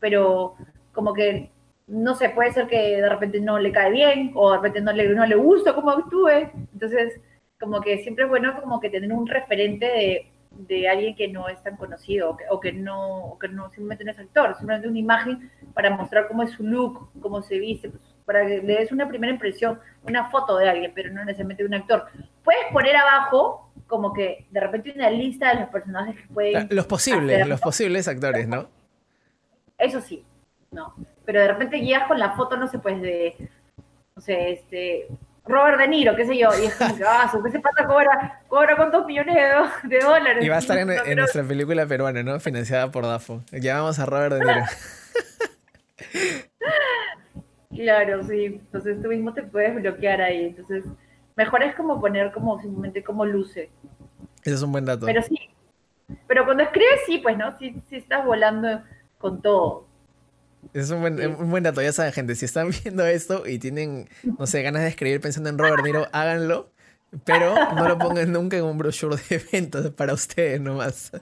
pero como que, no sé, puede ser que de repente no le cae bien o de repente no le, no le gusta cómo actúe. Entonces, como que siempre es bueno como que tener un referente de, de alguien que no es tan conocido o que, no, o que no simplemente no es actor, simplemente una imagen para mostrar cómo es su look, cómo se viste, pues, para que le des una primera impresión, una foto de alguien, pero no necesariamente de un actor. Puedes poner abajo como que de repente una lista de los personajes que pueden... Los posibles, los posibles actores, ¿no? Eso sí, no. Pero de repente guías con la foto, no sé, pues de, no sé, este, Robert De Niro, qué sé yo, y es como que, ah, su ese pata cobra, cobra cuántos millones de, dólares. Y va a estar en, nuestra película peruana, ¿no? Financiada por DAFO. Llamamos a Robert De Niro. claro, sí. Entonces tú mismo te puedes bloquear ahí. Entonces, mejor es como poner como simplemente como luce. Ese es un buen dato. Pero sí. Pero cuando escribes, sí, pues, ¿no? Sí, sí estás volando con todo. Es un buen, un buen dato, ya saben, gente. Si están viendo esto y tienen, no sé, ganas de escribir pensando en Robert Niro, háganlo. Pero no lo pongan nunca en un brochure de eventos para ustedes nomás.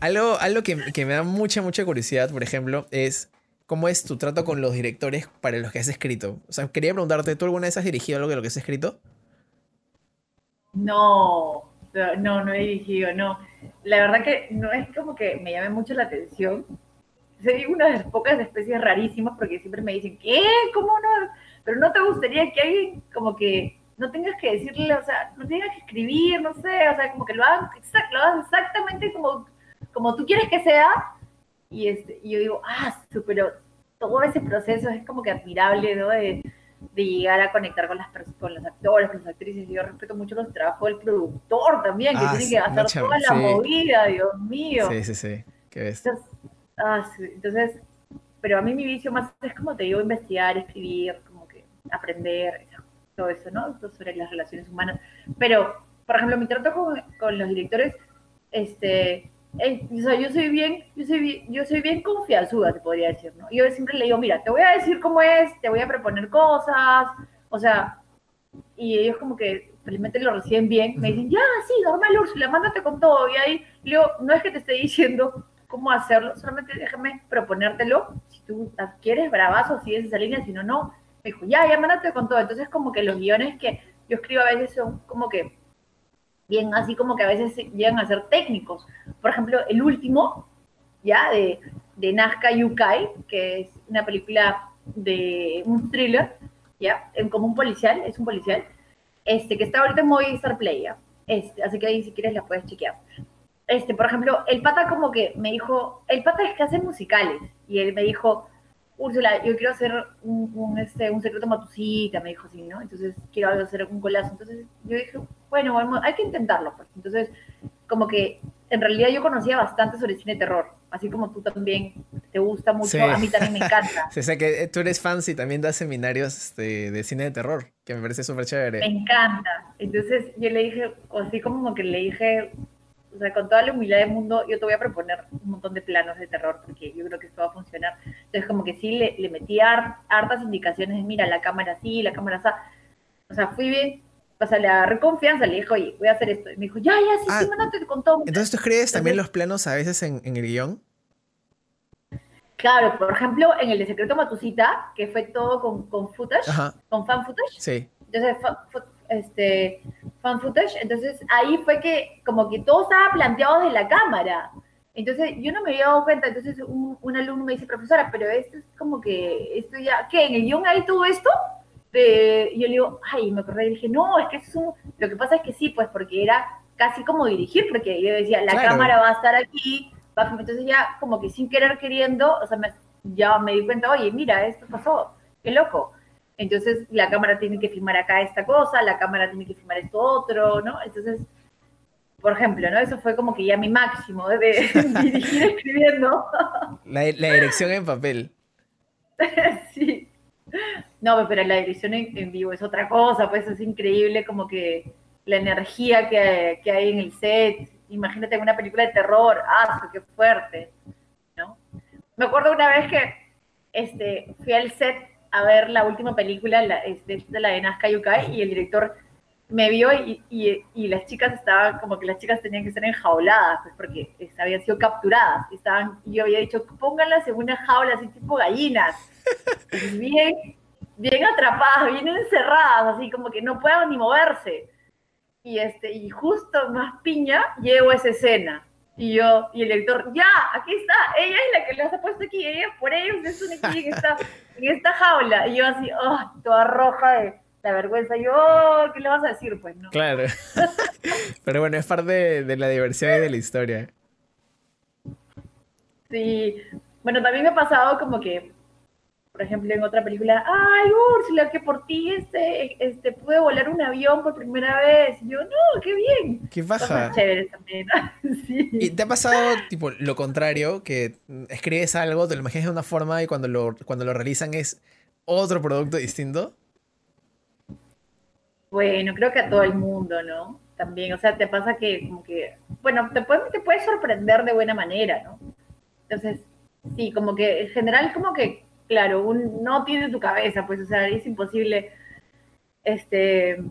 Algo, algo que, que, me da mucha, mucha curiosidad, por ejemplo, es cómo es tu trato con los directores para los que has escrito. O sea, quería preguntarte, ¿tú alguna vez has dirigido algo de lo que has escrito? No, no, no he dirigido, no. La verdad que no es como que me llame mucho la atención. Soy una de las pocas especies rarísimas porque siempre me dicen, ¿qué? ¿Cómo no? Pero no te gustaría que alguien como que no tengas que decirle, o sea, no tengas que escribir, no sé, o sea, como que lo hagas, lo exactamente como, como tú quieres que sea. Y, este, y yo digo, ah, pero todo ese proceso es como que admirable, ¿no? De, de llegar a conectar con las con los actores, con las actrices. Yo respeto mucho los trabajos del productor también, que ah, tiene que hacer toda la movida, Dios mío. Sí, sí, sí. ¿Qué ves? Entonces, ah, entonces, pero a mí mi vicio más es como te digo, investigar, escribir, como que aprender, todo eso, ¿no? sobre las relaciones humanas. Pero, por ejemplo, mi trato con, con los directores, este, o sea, yo soy bien, yo soy bien, yo soy bien confianzuda, te podría decir, ¿no? Yo siempre le digo, mira, te voy a decir cómo es, te voy a proponer cosas, o sea, y ellos como que felizmente lo reciben bien, me dicen, ya, sí, normal, Úrsula, mándate con todo, y ahí le digo, no es que te esté diciendo cómo hacerlo, solamente déjame proponértelo, si tú quieres bravazo, sigues esa línea, si no, no, me dijo, ya, ya, mándate con todo, entonces como que los guiones que yo escribo a veces son como que bien así como que a veces llegan a ser técnicos. Por ejemplo, el último, ya, de, de Nazca Yukai, que es una película de un thriller, ya, como un policial, es un policial, este, que está ahorita en Movistar Play, ¿ya? Este, así que ahí si quieres la puedes chequear. Este, por ejemplo, el pata como que me dijo, el pata es que hace musicales, y él me dijo, Úrsula, yo quiero hacer un, este, un secreto matusita, me dijo así, ¿no? Entonces quiero hacer un golazo. Entonces yo dije, bueno, hay que intentarlo. Pues. Entonces, como que en realidad yo conocía bastante sobre cine de terror, así como tú también te gusta mucho, a mí también me encanta. sí, o sea que tú eres fan y también das seminarios este, de cine de terror, que me parece súper chévere. Me encanta. Entonces yo le dije, así como que le dije, o sea, con toda la humildad del mundo, yo te voy a proponer un montón de planos de terror, porque yo creo que esto va a funcionar. Entonces, como que sí, le, le metí hartas indicaciones de, mira, la cámara así, la cámara así. O sea, fui bien, o sea, le agarré confianza, le dije, oye, voy a hacer esto. Y me dijo, ya, ya, sí, ah, sí, mándate con todo. Entonces, ¿tú escribes también los planos a veces en, en el guion? Claro, por ejemplo, en el de Secreto Matusita, que fue todo con, con footage, con fan footage. Sí. Entonces, este, fan footage. Entonces ahí fue que como que todo estaba planteado de la cámara. Entonces yo no me había dado cuenta. Entonces un, un, alumno me dice, profesora, pero esto es como que, esto ya, ¿qué? ¿En el guion hay todo esto? De, yo le digo, ay, me acordé y dije, no, es que eso lo que pasa es que sí, pues porque era casi como dirigir, porque yo decía, la cámara va a estar aquí, entonces ya como que sin querer queriendo, o sea, me, ya me di cuenta, oye, mira, esto pasó, qué loco. Entonces la cámara tiene que filmar acá esta cosa, la cámara tiene que filmar esto otro, ¿no? Entonces, por ejemplo, ¿no? Eso fue como que ya mi máximo de, dirigir escribiendo. La, dirección en papel. sí. No, pero la dirección en, vivo es otra cosa, pues es increíble como que la energía que, que hay en el set. Imagínate una película de terror, ¡ah, qué fuerte! ¿no? Me acuerdo una vez que este, fui al set a ver la última película, la, de, la de Nazca Yukai, y el director me vio y, y, las chicas estaban, como que las chicas tenían que ser enjauladas, pues porque habían sido capturadas. Estaban, y yo había dicho, pónganlas en una jaula así tipo gallinas, bien, bien atrapadas, bien encerradas, así como que no puedan ni moverse. Y, este, y justo más piña, llego a esa escena. Y yo, y el director, ya, aquí está, ella es la que las ha puesto aquí, ella por ellos es una aquí en esta, en esta jaula. Y yo así, oh, toda roja de la vergüenza. Y yo, oh, ¿qué le vas a decir? Pues no. Claro. Pero bueno, es parte de, de la diversión y de la historia. Sí, bueno, también me ha pasado como que por ejemplo, en otra película, ay, Úrsula, que por ti este, este, pude volar un avión por primera vez. Y yo, no, qué bien. Qué baja. también. ¿Y te ha pasado, tipo, lo contrario, que escribes algo, te lo imaginas de una forma y cuando lo, cuando lo realizan es otro producto distinto? Bueno, creo que a todo el mundo, ¿no? también, o sea, te pasa que como que, bueno, te puede, te puede sorprender de buena manera, ¿no? Entonces, sí, como que en general como que, claro, un, no tiene tu cabeza, pues, o sea, es imposible, este,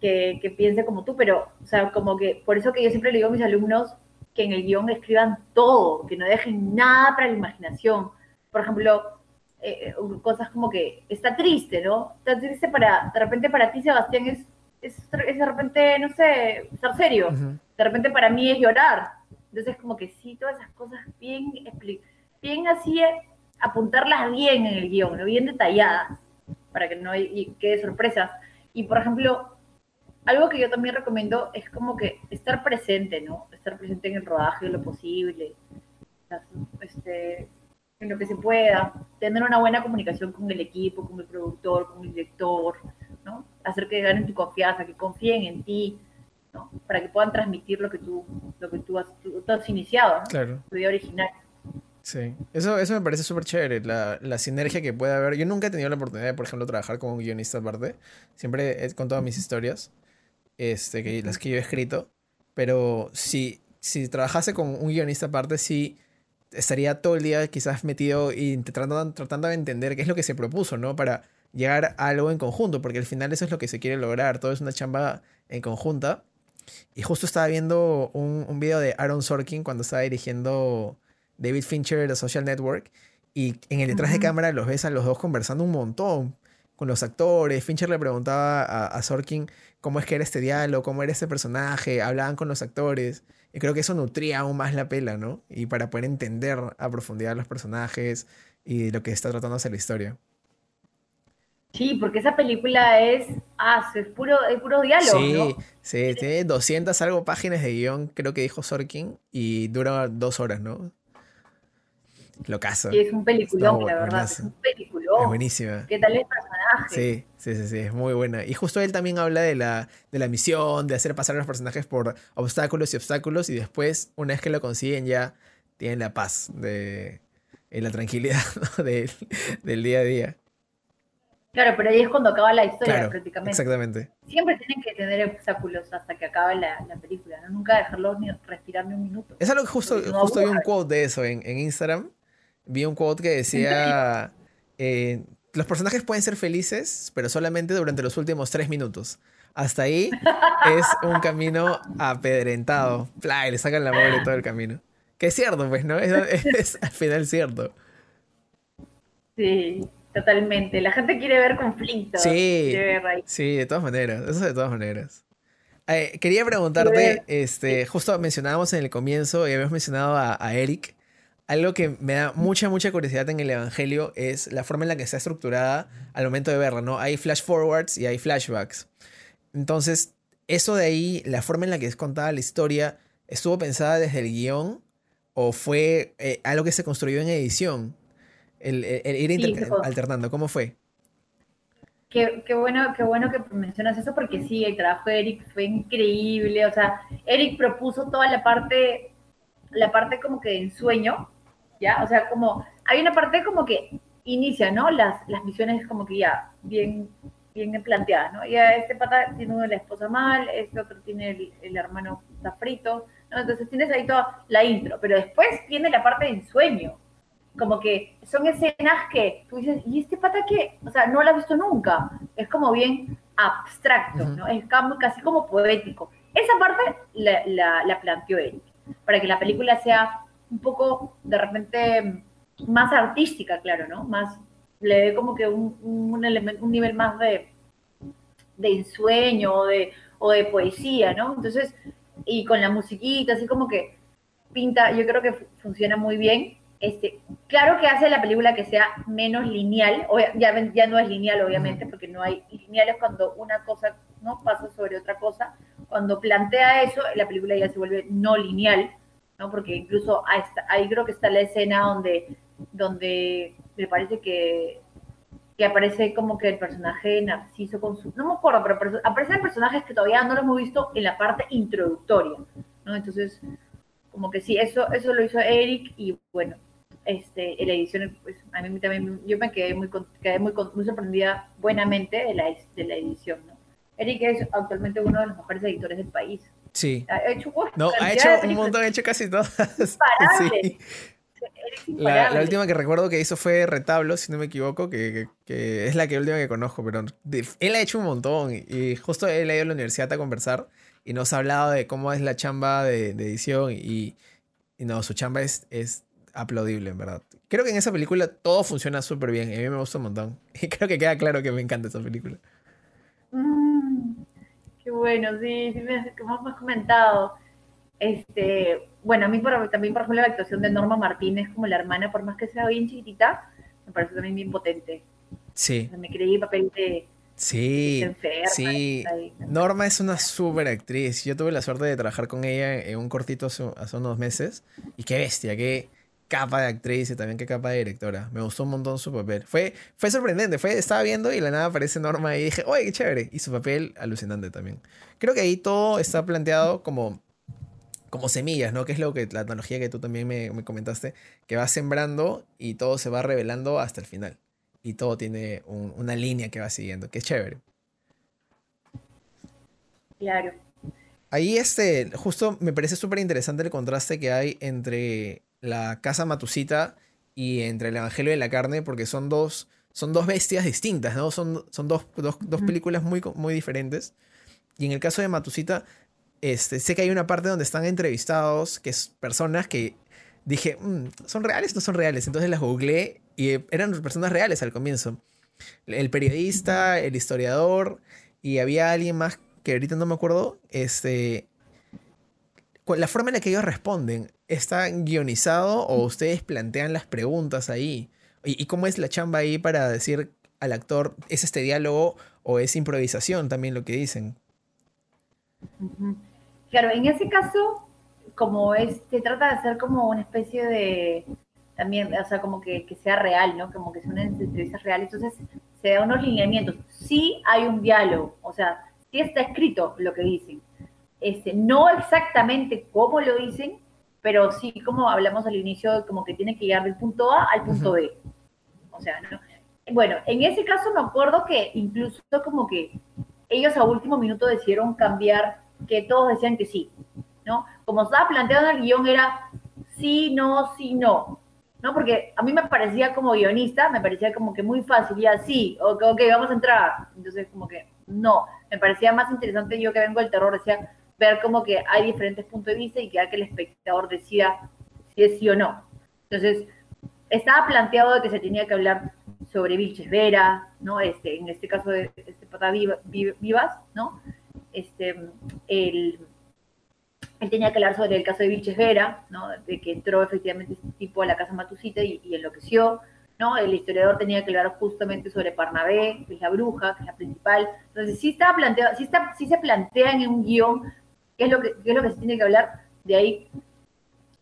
que, que, piense como tú, pero, o sea, como que, por eso que yo siempre le digo a mis alumnos que en el guion escriban todo, que no dejen nada para la imaginación. Por ejemplo, eh, cosas como que está triste, ¿no? Está triste para, de repente para ti, Sebastián, es es, de repente, no sé, estar serio. De repente para mí es llorar. Entonces, como que sí, todas esas cosas bien, bien así, eh, apuntarlas bien en el guion, bien detalladas, para que no y quede sorpresas. Y, por ejemplo, algo que yo también recomiendo es como que estar presente, ¿no? Estar presente en el rodaje lo posible, este, en lo que se pueda, tener una buena comunicación con el equipo, con el productor, con el director, ¿no? Hacer que ganen tu confianza, que confíen en ti, ¿no? Para que puedan transmitir lo que tú, lo que tú has, has iniciado, ¿no? Claro. Tu idea original. Sí, eso, eso me parece súper chévere, la, la, sinergia que puede haber. Yo nunca he tenido la oportunidad de, por ejemplo, trabajar con un guionista aparte. Siempre he contado mis historias, este, que, las que yo he escrito. Pero si, si trabajase con un guionista aparte, sí estaría todo el día quizás metido y tratando, tratando de entender qué es lo que se propuso, ¿no? Para llegar a algo en conjunto, porque al final eso es lo que se quiere lograr, todo es una chamba en conjunta. Y justo estaba viendo un, un video de Aaron Sorkin cuando estaba dirigiendo David Fincher de Social Network, y en el detrás de cámara los ves a los dos conversando un montón con los actores. Fincher le preguntaba a, a Sorkin cómo es que era este diálogo, cómo era este personaje, hablaban con los actores. Y creo que eso nutría aún más la pela, ¿no? Y para poder entender a profundidad los personajes y lo que está tratando de hacer la historia. Sí, porque esa película es, ah, es puro, es puro diálogo. Sí, ¿no? sí, tiene 200 algo páginas de guion, creo que dijo Sorkin, y dura dos horas, ¿no? Lo caso. Sí, es un peliculón, la verdad. Es un peliculón. Es buenísima. ¿Qué tal el personaje? Sí, sí, sí, sí, es muy buena. Y justo él también habla de la, de la misión, de hacer pasar a los personajes por obstáculos y obstáculos, y después, una vez que lo consiguen, ya tienen la paz de, y la tranquilidad ¿no? de, del día a día. Claro, pero ahí es cuando acaba la historia Claro, prácticamente. exactamente. Siempre tienen que tener obstáculos hasta que acabe la, la película, ¿no? Nunca dejarlos ni respirar ni un minuto. Es algo que justo, no justo vi un quote de eso en, en Instagram. Vi un quote que decía, eh, los personajes pueden ser felices, pero solamente durante los últimos tres minutos. Hasta ahí es un camino apedrentado. Pla, y le sacan la madre todo el camino. Que es cierto, pues, ¿no? Es, es al final cierto. Sí, totalmente. La gente quiere ver conflicto. Sí. Ver. Sí, de todas maneras, eso de todas maneras. Eh, quería preguntarte, este, justo mencionábamos en el comienzo y habíamos mencionado a, a Eric. Algo que me da mucha, mucha curiosidad en el Evangelio es la forma en la que está estructurada al momento de verla, ¿no? Hay flash forwards y hay flashbacks. Entonces, eso de ahí, la forma en la que es contada la historia, ¿estuvo pensada desde el guion o fue eh, algo que se construyó en edición? El, el- el ir Sí, alternando, ¿cómo fue? Qué, qué bueno, qué bueno que mencionas eso porque sí, el trabajo de Eric fue increíble. O sea, Eric propuso toda la parte, la parte como que de ensueño, ¿ya? O sea, como, hay una parte como que inicia, ¿no? Las, las misiones como que ya bien, bien planteadas, ¿no? Ya este pata tiene una la esposa mal, este otro tiene el, el hermano está frito, ¿no? Entonces tienes ahí toda la intro, pero después viene la parte de ensueño como que son escenas que tú dices, ¿y este pata qué? O sea, no lo has visto nunca. Es como bien abstracto, Ujú. ¿no? Es casi como poético. Esa parte la, la, la planteó Eric, para que la película sea un poco, de repente, más artística, claro, ¿no? Más, le dé como que un, un, elemento, un nivel más de, de ensueño o de, o de poesía, ¿no? Entonces, y con la musiquita, así como que pinta, yo creo que fu- funciona muy bien. Este, claro que hace la película que sea menos lineal, ya, ya no es lineal obviamente, porque no hay lineales cuando una cosa no pasa sobre otra cosa. Cuando plantea eso, la película ya se vuelve no lineal, ¿no? Porque incluso ahí, creo que está la escena donde, donde me parece que, que aparece como que el personaje Narciso con su... No me acuerdo, pero aparecen personajes que todavía no los hemos visto en la parte introductoria, ¿no? Entonces, como que sí, eso, eso lo hizo Eric y bueno, este, en la edición, pues a mí también, yo me quedé muy, quedé muy, sorprendida buenamente de la, de la edición. Eric es actualmente uno de los mejores editores del país. Sí. Ha hecho, no, ha hecho un montón, ha hecho casi todas. Sí. La, la, última que recuerdo que hizo fue Retablo, si no me equivoco, que, que, es la que última que conozco, pero él ha hecho un montón y, justo él ha ido a la universidad a conversar y nos ha hablado de cómo es la chamba de, de edición y, y, no, su chamba es, es aplaudible, en verdad. Creo que en esa película todo funciona súper bien, a mí me gusta un montón y creo que queda claro que me encanta esa película. Bueno, sí, sí me, has comentado. Este, bueno, a mí por, también, por ejemplo, la actuación de Norma Martínez como la hermana, por más que sea bien chiquitita, me parece también bien potente. Sí. me creí papel de... Sí, sí. Norma es una súper actriz. Yo tuve la suerte de trabajar con ella en un cortito hace, hace unos meses. Y qué bestia, qué, capa de actriz y también qué capa de directora. Me gustó un montón su papel. Fue, fue sorprendente. Fue, estaba viendo y la nada aparece Norma y dije, oye, qué chévere. Y su papel alucinante también. Creo que ahí todo está planteado como, como semillas, ¿no? Que es lo que la tecnología que tú también me, me comentaste, que va sembrando y todo se va revelando hasta el final. Y todo tiene una línea que va siguiendo, que es chévere. Claro. Ahí este, justo me parece súper interesante el contraste que hay entre la Casa Matusita y entre el Evangelio de la Carne, porque son dos, son dos bestias distintas, ¿no? Son, son dos, dos, dos, películas muy, muy diferentes. Y en el caso de Matusita, este, sé que hay una parte donde están entrevistados, que es personas que dije, mm, ¿son reales o no son reales? Entonces las googleé y eran personas reales al comienzo. El periodista, el historiador, y había alguien más que ahorita no me acuerdo, este, la forma en la que ellos responden, ¿está guionizado o ustedes plantean las preguntas ahí? ¿Y, cómo es la chamba ahí para decir al actor, ¿es este diálogo o es improvisación también lo que dicen? Claro, en ese caso, como es, se trata de hacer como una especie de, también, o sea, como que, sea real, ¿no? Como que son entrevistas reales, entonces se da unos lineamientos. Sí hay un diálogo, o sea, sí está escrito lo que dicen, este, no exactamente cómo lo dicen, pero sí como hablamos al inicio, como que tiene que llegar del punto A al punto B. O sea, ¿no? Bueno, en ese caso me acuerdo que incluso como que ellos a último minuto decidieron cambiar, que todos decían que sí, ¿no? Como estaba planteado en el guion era sí, no, sí, no, ¿no? Porque a mí me parecía como guionista, me parecía como que muy fácil, ya sí, ok, ok, vamos a entrar. Entonces como que no, me parecía más interesante yo que vengo del terror, decía, ver como que hay diferentes puntos de vista y que que el espectador decida si es sí o no. Entonces, estaba planteado que se tenía que hablar sobre Vilches Vera, ¿no? Este, en este caso de este pata Vivas, ¿no? Este, él, él tenía que hablar sobre el caso de Vilches Vera, ¿no? De que entró efectivamente este tipo a la casa Matusita y, enloqueció, ¿no? El historiador tenía que hablar justamente sobre Parnabé, que es la bruja, que es la principal. Entonces, sí, estaba planteado, sí, está, sí se plantea en un guion ¿Qué es lo que, es lo que se tiene que hablar? De ahí,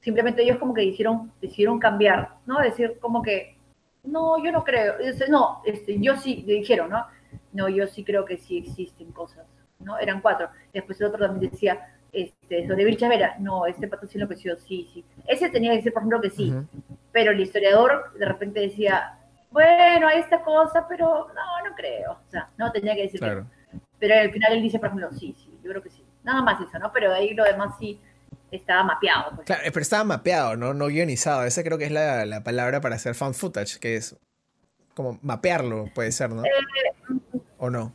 simplemente ellos como que decidieron, decidieron cambiar, ¿no? Decir como que, no, yo no creo, no, este, yo sí, le dijeron, ¿no? No, yo sí creo que sí existen cosas, ¿no? Eran cuatro. Después el otro también decía, este, sobre Vilcha Vera, no, este pato sí enloqueció, sí, sí. Ese tenía que decir, por ejemplo, que sí, pero el historiador de repente decía, bueno, hay esta cosa, pero no, no creo. O sea, no tenía que decir Pero al final él dice, por ejemplo, sí, sí, yo creo que sí. Nada más eso, ¿no? Pero ahí lo demás sí estaba mapeado. Pues. Claro, pero estaba mapeado, ¿no? No guionizado.Esa creo que es la, la palabra para hacer fan footage, que es como mapearlo, puede ser, ¿no? Eh, ¿O no?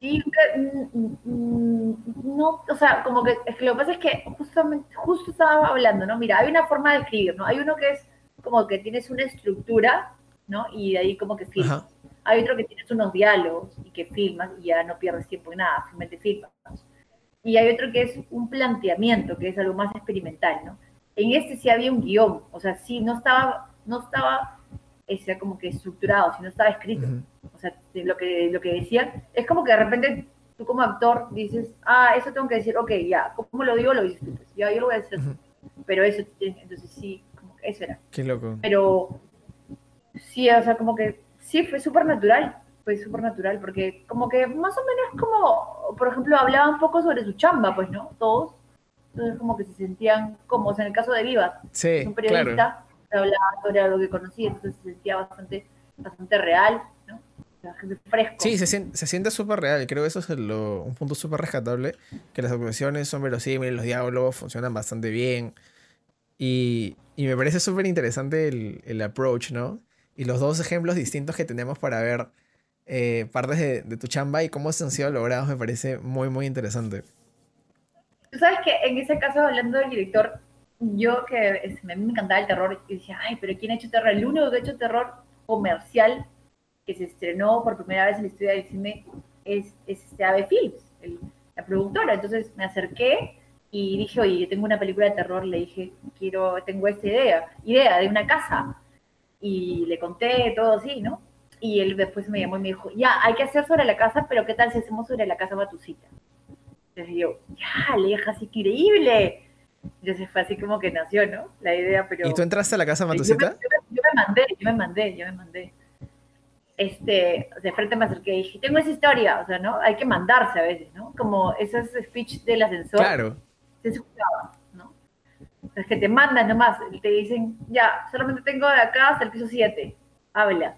Sí, mm, mm, no, o sea, como que, es que lo que pasa es que justamente, justo estaba hablando, ¿no? Mira, hay una forma de escribir, ¿no? Hay uno que es como que tienes una estructura, ¿no? Y de ahí como que filmas. Hay otro que tienes unos diálogos y que filmas y ya no pierdes tiempo en nada, simplemente filmas y hay otro que es un planteamiento, que es algo más experimental, ¿no? En este sí había un guion, o sea, sí, no estaba, no estaba ese, como que estructurado, sino estaba escrito. O sea, lo que, lo que decían, es como que de repente tú como actor dices, ah, eso tengo que decir, ok, ya, ¿cómo lo digo? Lo dices tú, pues, ya, yo lo voy a decir Pero eso, entonces sí, como que eso era. Qué loco. Pero sí, o sea, como que sí, fue súper natural fue súper natural, porque como que más o menos como, por ejemplo, hablaba un poco sobre su chamba, pues, ¿no? Todos. Entonces como que se sentían como, en el caso de Vivas, sí, un periodista, hablaba sobre algo que conocía, entonces se sentía bastante, bastante real, ¿no? Sí, se siente, se siente súper real. Creo que eso es un punto súper rescatable. Que las actuaciones son verosímiles, los diálogos funcionan bastante bien. Y, y me parece súper interesante el, el, approach, ¿no? Y los dos ejemplos distintos que tenemos para ver eh, partes de, tu chamba y cómo se han sido logrados me parece muy, muy interesante. Tú sabes que en ese caso, hablando del director, yo que mí me encantaba el terror y decía, ay, pero ¿quién ha hecho terror? El único que ha hecho terror comercial que se estrenó por primera vez en la historia del cine es, es este Ave Films, la productora. Entonces me acerqué y dije, oye, tengo una película de terror, le dije, quiero, tengo esta idea, idea de una casa. Y le conté todo así, ¿no? Y él después me llamó y me dijo, ya, hay que hacer sobre la casa, pero ¿qué tal si hacemos sobre la casa Batucita? Entonces yo, ya, le dije así, increíble. Entonces fue así como que nació, ¿no? La idea, pero... ¿Y tú entraste a la casa Matucita? Yo yo me mandé, yo me mandé, yo me mandé este, de frente me acerqué y dije, tengo esa historia, o sea, ¿no? Hay que mandarse a veces, ¿no? Como ese speech del ascensor. Claro. Se escuchaba, ¿no? Es que te mandan nomás, y te dicen, ya, solamente tengo de acá hasta el piso 7, habla,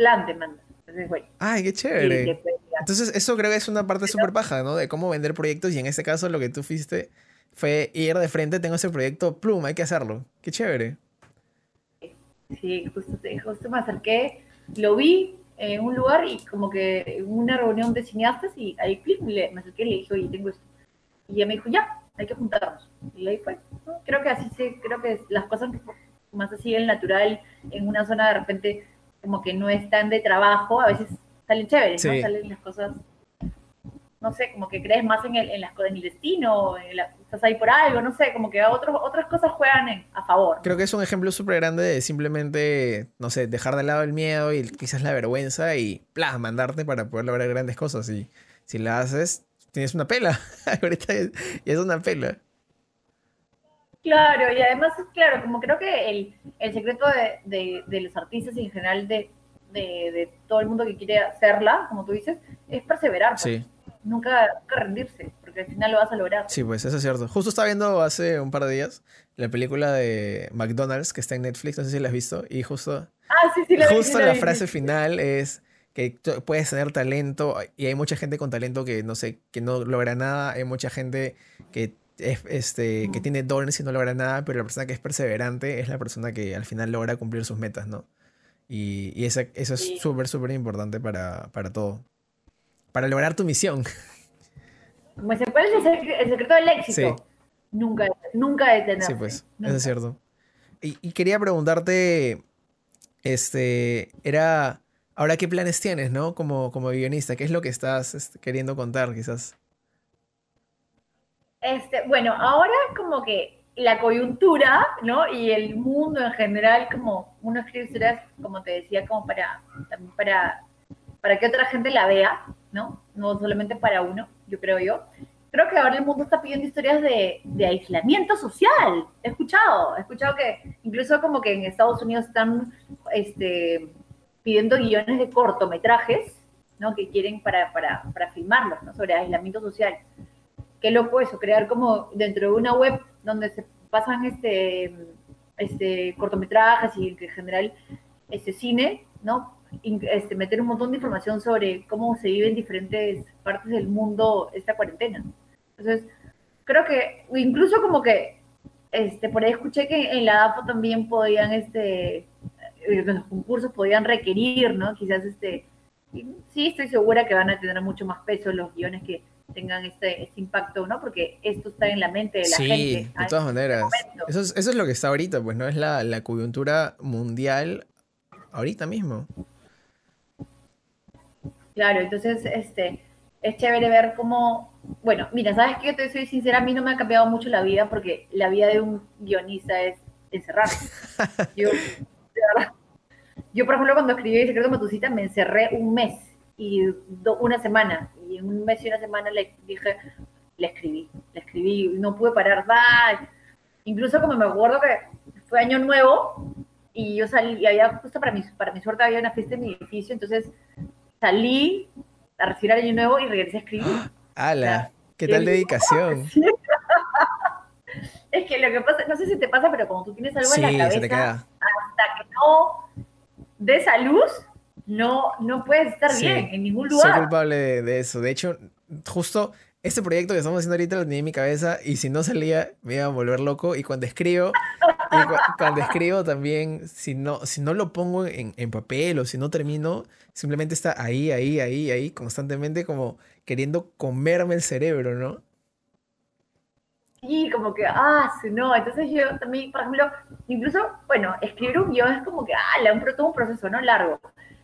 plan te manda. Entonces, bueno. Ay, qué chévere. Entonces, eso creo que es una parte súper baja, ¿no? De cómo vender proyectos y en este caso lo que tú fuiste fue ir de frente, tengo ese proyecto, plum, hay que hacerlo. Qué chévere. Sí, justo, justo me acerqué, lo vi, en un lugar y como que en una reunión de cineastas y ahí le, me acerqué y le dije, oye, tengo esto. Y ella me dijo, ya, hay que juntarnos. Y ahí fue. Creo que así se, creo que las cosas más así el natural, en una zona de repente como que no están de trabajo, a veces salen chéveres, ¿no? Salen las cosas no sé, como que crees más en el, en, las, en el destino, estás ahí por algo, no sé, como que otros, otras cosas juegan a favor. Creo que es un ejemplo súper grande de simplemente, no sé, dejar de lado el miedo y quizás la vergüenza y plas, mandarte para poder lograr grandes cosas. Y si la haces, tienes una pela. Ahorita es una pela. Claro, y además, claro, como creo que el, el secreto de, de, de, los artistas y en general de, de, todo el mundo que quiere hacerla, como tú dices, es perseverar. Pues. Sí nunca, rendirse, porque al final lo vas a lograr. Sí, pues eso es cierto. Justo estaba viendo hace un par de días la película de McDonald's que está en Netflix, no sé si la has visto, y justo, ah, sí, sí, la justo la, frase final es que puedes tener talento y hay mucha gente con talento que no sé, que no logra nada, hay mucha gente que es, este, que tiene dones y no logra nada, pero la persona que es perseverante es la persona que al final logra cumplir sus metas, ¿no? Y, y eso es súper, súper importante para, para todo para lograr tu misión. ¿Cuál es el, secreto del éxito? Nunca, nunca detenerse. Sí, pues, eso es cierto. Y, quería preguntarte, este, era, ahora qué planes tienes, ¿no? Como, como guionista, ¿qué es lo que estás este, queriendo contar, quizás? Este, bueno, ahora como que la coyuntura, ¿no? Y el mundo en general, como uno escribe historias, como te decía, como para, para, para que otra gente la vea, ¿no? No solamente para uno, yo creo yo. Creo que ahora el mundo está pidiendo historias de, aislamiento social. He escuchado, he escuchado que incluso como que en Estados Unidos están este, pidiendo guiones de cortometrajes, ¿no? Que quieren para, para, para filmarlos, ¿no? Sobre aislamiento social. Qué loco eso, crear como dentro de una web donde se pasan este, este cortometrajes y en general este cine, ¿no? este, meter un montón de información sobre cómo se vive en diferentes partes del mundo esta cuarentena. Entonces, creo que incluso como que este, por ahí escuché que en la AFO también podían, este, eh, los concursos podían requerir, ¿no? Quizás, este, sí, estoy segura que van a tener mucho más peso los guiones que tengan este, este impacto, ¿no? Porque esto está en la mente de la gente. Sí, de todas maneras. Eso es, eso es lo que está ahorita, pues, ¿no? Es la, la coyuntura mundial ahorita mismo. Claro, entonces este, es chévere ver cómo, bueno, mira, sabes que yo te soy sincera, a mí no me ha cambiado mucho la vida porque la vida de un guionista es encerrarse. Yo, yo por ejemplo, cuando escribí El secreto de Matucita me encerré un mes y una semana, y en un mes y una semana le dije, le escribí, le escribí, no pude parar, va. Incluso como me acuerdo que fue año nuevo y yo salí, y había justo para mi, para mi suerte había una fiesta en mi edificio, entonces salí a recibir año nuevo y regresé a escribir. ¡Hala! ¿Qué tal dedicación? es que lo que pasa, no sé si te pasa, pero como tú tienes algo en la cabeza, hasta que no des a luz, no, no puedes estar bien en ningún lugar. Soy culpable de, eso. De hecho, justo este proyecto que estamos haciendo ahorita lo tenía en mi cabeza y si no salía me iba a volver loco y cuando escribo, cuando escribo también, si no, si no lo pongo en, en, papel o si no termino, simplemente está ahí, ahí, ahí, ahí, constantemente como queriendo comerme el cerebro, ¿no? Sí, como que, ah, sí, no. Entonces yo también, por ejemplo, incluso, bueno, escribir un guion es como que, ah, un, todo un proceso, ¿no? Largo.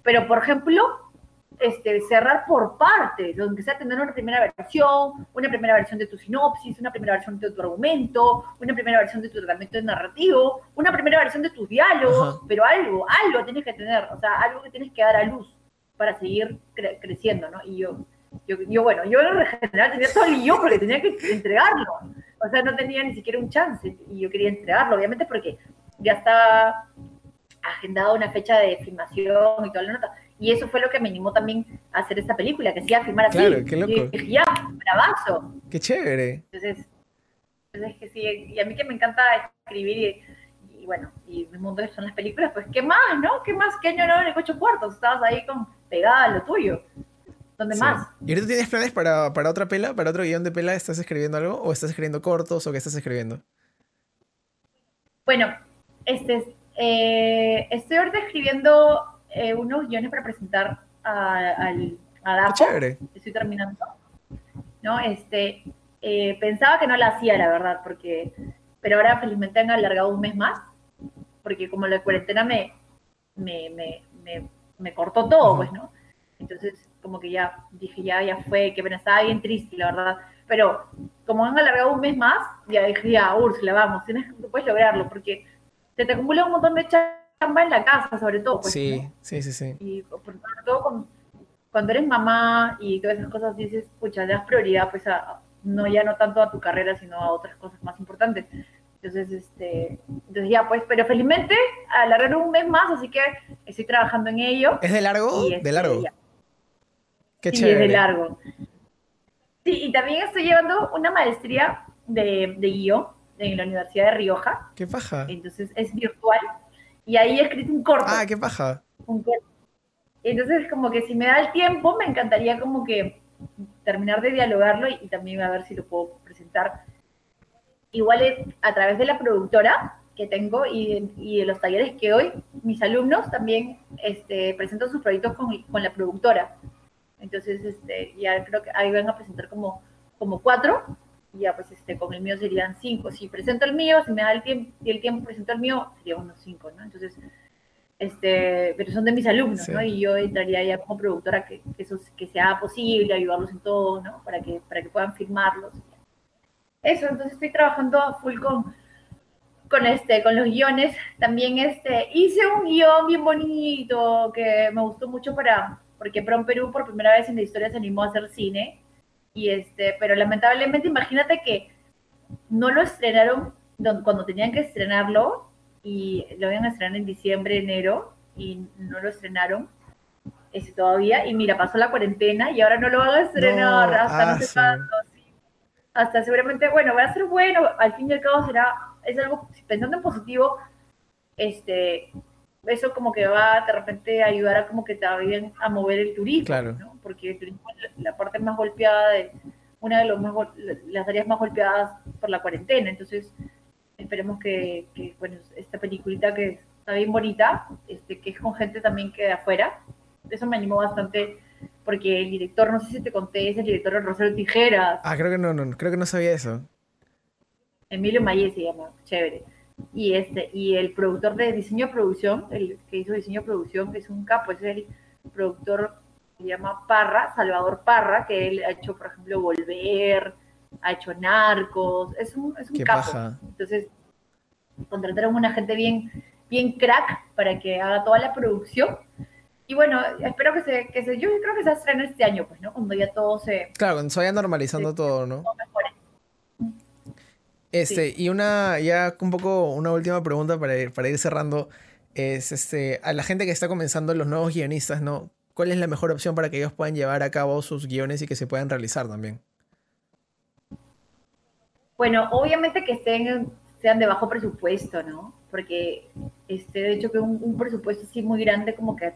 Pero, por ejemplo, este, cerrar por partes, donde sea tener una primera versión, una primera versión de tu sinopsis, una primera versión de tu argumento, una primera versión de tu tratamiento narrativo, una primera versión de tus diálogos, pero algo, algo tienes que tener, o sea, algo que tienes que dar a luz para seguir creciendo, ¿no? Y yo, yo, yo, bueno, yo en general tenía todo el guion porque tenía que entregarlo, o sea, no tenía ni siquiera un chance y yo quería entregarlo, obviamente porque ya estaba agendada una fecha de filmación y toda la nota y eso fue lo que me animó también a hacer esta película, que se iba a filmar así. Claro, qué loco. Y dije, ya, bravazo. Qué chévere. Entonces, entonces que sí, y a mí que me encanta escribir y, bueno, y mi mundo son las películas, pues qué más, ¿no? ¿Qué más? ¿Qué año no en el ocho cuartos? Estabas ahí con pegada a lo tuyo. ¿Dónde más? ¿Y ahorita tienes planes para, para otra pela, para otro guion de pela? ¿Estás escribiendo algo? ¿O estás escribiendo cortos? ¿O qué estás escribiendo? Bueno, este, eh, estoy ahorita escribiendo eh, unos guiones para presentar a, al, a Chévere. Estoy terminando. ¿No? Este, eh, pensaba que no la hacía, la verdad, porque, pero ahora felizmente han alargado un mes más, porque como la cuarentena me, me, me, me, cortó todo, pues, ¿no? Entonces, como que ya dije, ya, ya fue, que me estaba bien triste, la verdad. Pero como han alargado un mes más, ya dije, ya, Úrsula, vamos, tienes, puedes lograrlo, porque se te acumula un montón de chamba en la casa, sobre todo. Pues, sí, sí, sí, sí. Y sobre todo cuando eres mamá y todas esas cosas, dices, pucha, le das prioridad, pues, a, no ya no tanto a tu carrera, sino a otras cosas más importantes. Entonces, este, entonces ya, pues, pero felizmente alargaron un mes más, así que estoy trabajando en ello. ¿Es de largo? de este, largo. Qué chévere. Sí, es de largo. Sí, y también estoy llevando una maestría de, de guion en la Universidad de Rioja. ¿Qué paja? Entonces es virtual y ahí he escrito un corto. Ah, qué paja. Un corto. Entonces, como que si me da el tiempo, me encantaría como que terminar de dialogarlo y, también a ver si lo puedo presentar. Igual es a través de la productora que tengo y, y de los talleres que hoy, mis alumnos también este, presentan sus proyectos con, con la productora. Entonces, este, ya creo que ahí van a presentar como, como cuatro y ya pues este, con el mío serían cinco. Si presento el mío, si me da el tiempo, si el tiempo presento el mío, sería unos cinco, ¿no? Entonces, este, pero son de mis alumnos, ¿no? Y yo entraría ya como productora que, que, eso que sea posible, ayudarlos en todo, ¿no? Para que, para que puedan firmarlos. Eso, entonces estoy trabajando full con, con, este, con los guiones. También este, hice un guion bien bonito que me gustó mucho para, porque Prom Perú por primera vez en la historia se animó a hacer cine y este, pero lamentablemente imagínate que no lo estrenaron cuando tenían que estrenarlo y lo iban a estrenar en diciembre, enero y no lo estrenaron ese todavía. Y mira, pasó la cuarentena y ahora no lo van a estrenar. Hasta no sé cuándo, hasta seguramente, bueno, va a ser bueno, al fin y al cabo será, es algo, pensando en positivo, este, eso como que va de repente a ayudar a como que también a mover el turismo, ¿no? porque el turismo es la parte más golpeada, de, una de los más, las áreas más golpeadas por la cuarentena, entonces esperemos que, bueno, esta peliculita que está bien bonita, este, que es con gente también que de afuera, eso me animó bastante porque el director, no sé si te conté, es el director de Rosario Tijeras. Ah, creo que no, no, creo que no sabía eso. Emilio Mayes se llama, chévere y este y el productor de diseño producción, el que hizo diseño producción, que es un capo, es el productor se llama Parra, Salvador Parra, que él ha hecho, por ejemplo, Volver, ha hecho Narcos, es un, es un capo. Entonces, contrataron una gente bien, bien crack para que haga toda la producción. Y bueno, espero que se, que se, yo creo que se estrene este año, pues, ¿no? Cuando ya todo se... Claro, cuando se vaya normalizando todo, ¿no? Este, y una, ya un poco, una última pregunta para ir, para ir cerrando. Es este, a la gente que está comenzando, los nuevos guionistas, ¿no? ¿Cuál es la mejor opción para que ellos puedan llevar a cabo sus guiones y que se puedan realizar también? Bueno, obviamente que estén, sean de bajo presupuesto, ¿no? Porque, este, de hecho, que un, presupuesto así muy grande como que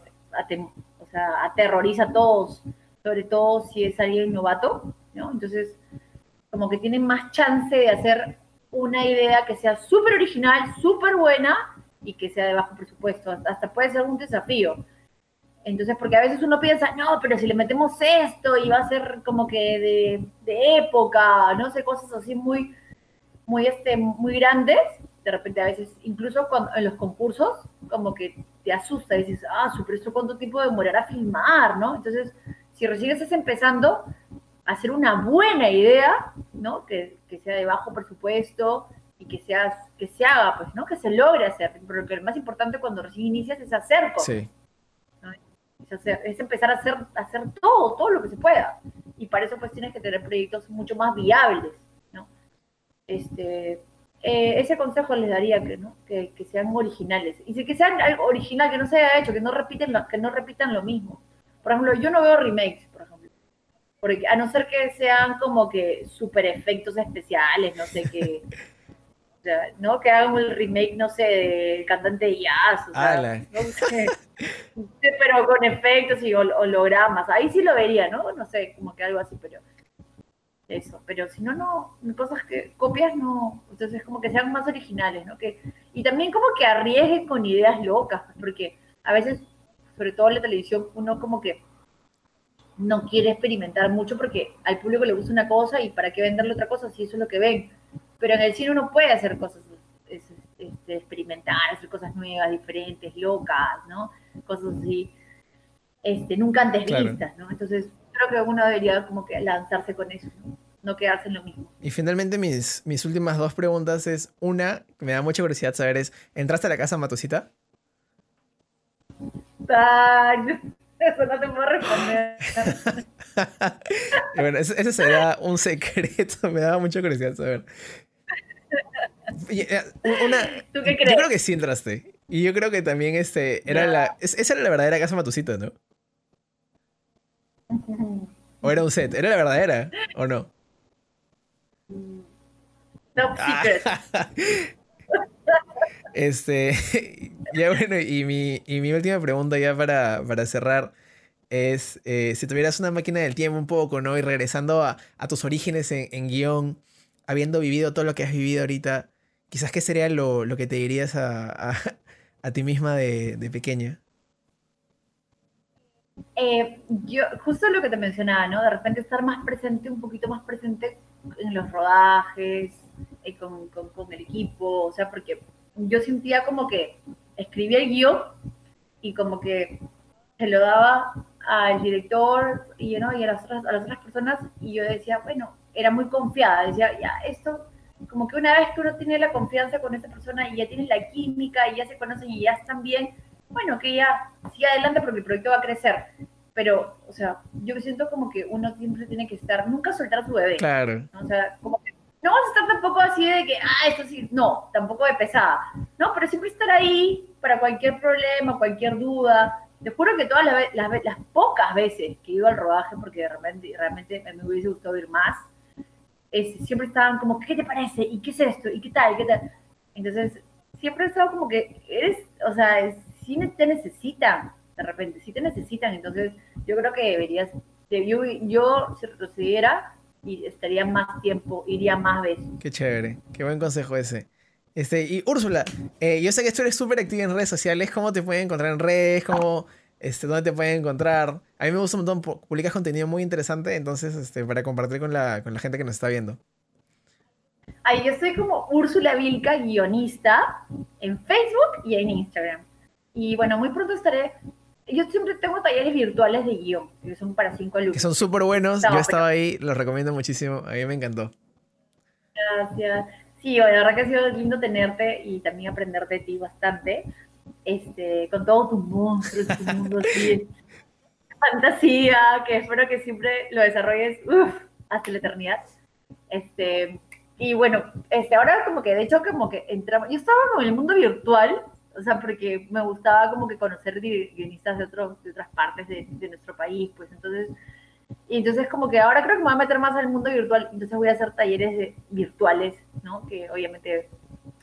sea, aterroriza a todos, sobre todo si es alguien novato, ¿no? Entonces, como que tienen más chance de hacer una idea que sea súper original, súper buena y que sea de bajo presupuesto. Hasta puede ser un desafío. Entonces, porque a veces uno piensa, no, pero si le metemos esto y va a ser como que de, época, no sé, cosas así muy, muy, este, muy grandes, de repente a veces, incluso cuando, en los concursos, como que te asusta y dices, ah, super, ¿esto cuánto tiempo demorará a filmar, no? Entonces, si recién estás empezando, hacer una buena idea, ¿no? Que, que, sea de bajo presupuesto y que, sea, que se haga, pues, ¿no? Que se logre hacer. Pero lo más importante cuando recién inicias es hacer cosas. Sí es, empezar a hacer, hacer todo, todo lo que se pueda. Y para eso pues tienes que tener proyectos mucho más viables, ¿no? Este, eh, ese consejo les daría que, ¿no? que, que, sean originales. Y que sean algo original, que no se haya hecho, que no, repiten que no repitan lo mismo. Por ejemplo, yo no veo remakes, por ejemplo. Porque a no ser que sean como que super efectos especiales, no sé qué. ¿no? Que hagan el remake, no sé, del cantante de jazz, o sea, no sé, pero con efectos y hologramas, ahí sí lo vería, ¿no? No sé, como que algo así, pero eso, pero si no, no, cosas que copias no, entonces como que sean más originales, ¿no? Que, y también como que arriesguen con ideas locas, porque a veces, sobre todo en la televisión, uno como que no quiere experimentar mucho porque al público le gusta una cosa y para qué venderle otra cosa si eso es lo que ven pero en el cine uno puede hacer cosas, este, experimentar, hacer cosas nuevas, diferentes, locas, ¿no? Cosas así, este, nunca antes vistas, ¿no? Entonces, creo que uno debería como que lanzarse con eso, ¿no? No quedarse en lo mismo. Y finalmente mis, mis últimas dos preguntas es, una, que me da mucha curiosidad saber es, ¿entraste a la casa Matusita? Eso no te puedo responder. bueno, ese, sería un secreto, me daba mucha curiosidad saber. Eh, una, ¿Tú qué crees? Yo creo que sí entraste. Y yo creo que también este, era la, esa era la verdadera casa Matusita, ¿no? ¿O era un set? ¿Era la verdadera o no? Top secret. este, ya bueno, y mi, y mi última pregunta ya para, para cerrar es, eh, si tuvieras una máquina del tiempo un poco, ¿no? Y regresando a, a tus orígenes en, guion, habiendo vivido todo lo que has vivido ahorita, quizás qué sería lo, que te dirías a, a, ti misma de, de pequeña. Eh, yo, justo lo que te mencionaba, ¿no? De repente estar más presente, un poquito más presente en los rodajes, eh, con, con, el equipo, o sea, porque yo sentía como que escribía el guion y como que se lo daba al director y, ¿no? y a, las otras, a las otras personas y yo decía, bueno, era muy confiada, decía, ya, esto, como que una vez que uno tiene la confianza con esa persona y ya tienes la química y ya se conocen y ya están bien, bueno, que ya siga adelante porque el proyecto va a crecer. Pero, o sea, yo siento como que uno siempre tiene que estar, nunca soltar a su bebé. Claro. O sea, como que no vas a estar tampoco así de que, ah, esto sí, no, tampoco de pesada. No, pero siempre estar ahí para cualquier problema, cualquier duda. Te juro que todas las, las, las pocas veces que ido al rodaje, porque realmente, realmente me hubiese gustado ir más, siempre estaban como, ¿qué te parece? ¿Y qué es esto? ¿Y qué tal? ¿Qué tal? Entonces, siempre he estado como que eres, o sea, si te necesitan, de repente, si te necesitan, entonces yo creo que deberías, yo, yo si retrocediera, y estaría más tiempo, iría más veces. Qué chévere, qué buen consejo ese. Este, y Úrsula, eh, yo sé que tú eres súper activa en redes sociales, ¿cómo te pueden encontrar en redes? ¿Cómo, este, ¿Dónde te pueden encontrar? A mí me gusta un montón, publicas contenido muy interesante, entonces, este, para compartir con la, con la gente que nos está viendo. Ahí yo soy como Úrsula Vilca, guionista, en Facebook y en Instagram. Y bueno, muy pronto estaré. Yo siempre tengo talleres virtuales de guion, que son para cinco alumnos. Que son súper buenos. yo estaba ahí, los recomiendo muchísimo. A mí me encantó. Gracias. Sí, la verdad que ha sido lindo tenerte y también aprender de ti bastante este, con todos tus monstruos, tu mundo así, fantasía, que espero que siempre lo desarrolles hasta la eternidad. Este, y bueno, este, ahora como que de hecho como que entramos, yo estaba en el mundo virtual, o sea, porque me gustaba como que conocer guionistas de, otros, de otras partes de, nuestro país, pues entonces, y entonces como que ahora creo que me voy a meter más al mundo virtual, entonces voy a hacer talleres virtuales, ¿no? Que obviamente,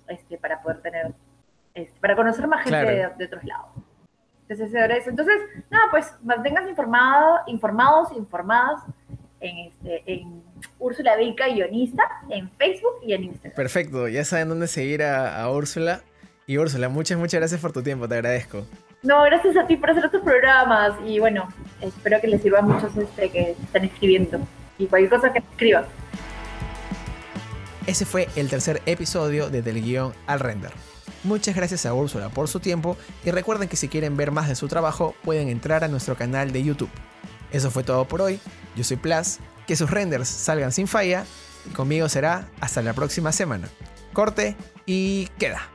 este, para poder tener para conocer más gente de, otros lados. Entonces, eso. Entonces, nada, pues manténganse informado, informados, informadas en, este, en Úrsula Vilca Guionista, en Facebook y en Instagram. Perfecto, ya saben dónde seguir a, a Úrsula. Y Úrsula, muchas, muchas gracias por tu tiempo, te agradezco. No, gracias a ti por hacer estos programas y bueno, espero que les sirva a muchos este, que están escribiendo y cualquier cosa que escriban. Ese fue el tercer episodio de Del Guión al Render. Muchas gracias a Úrsula por su tiempo y recuerden que si quieren ver más de su trabajo pueden entrar a nuestro canal de YouTube. Eso fue todo por hoy, yo soy Plas, que sus renders salgan sin falla y conmigo será hasta la próxima semana. Corte y queda.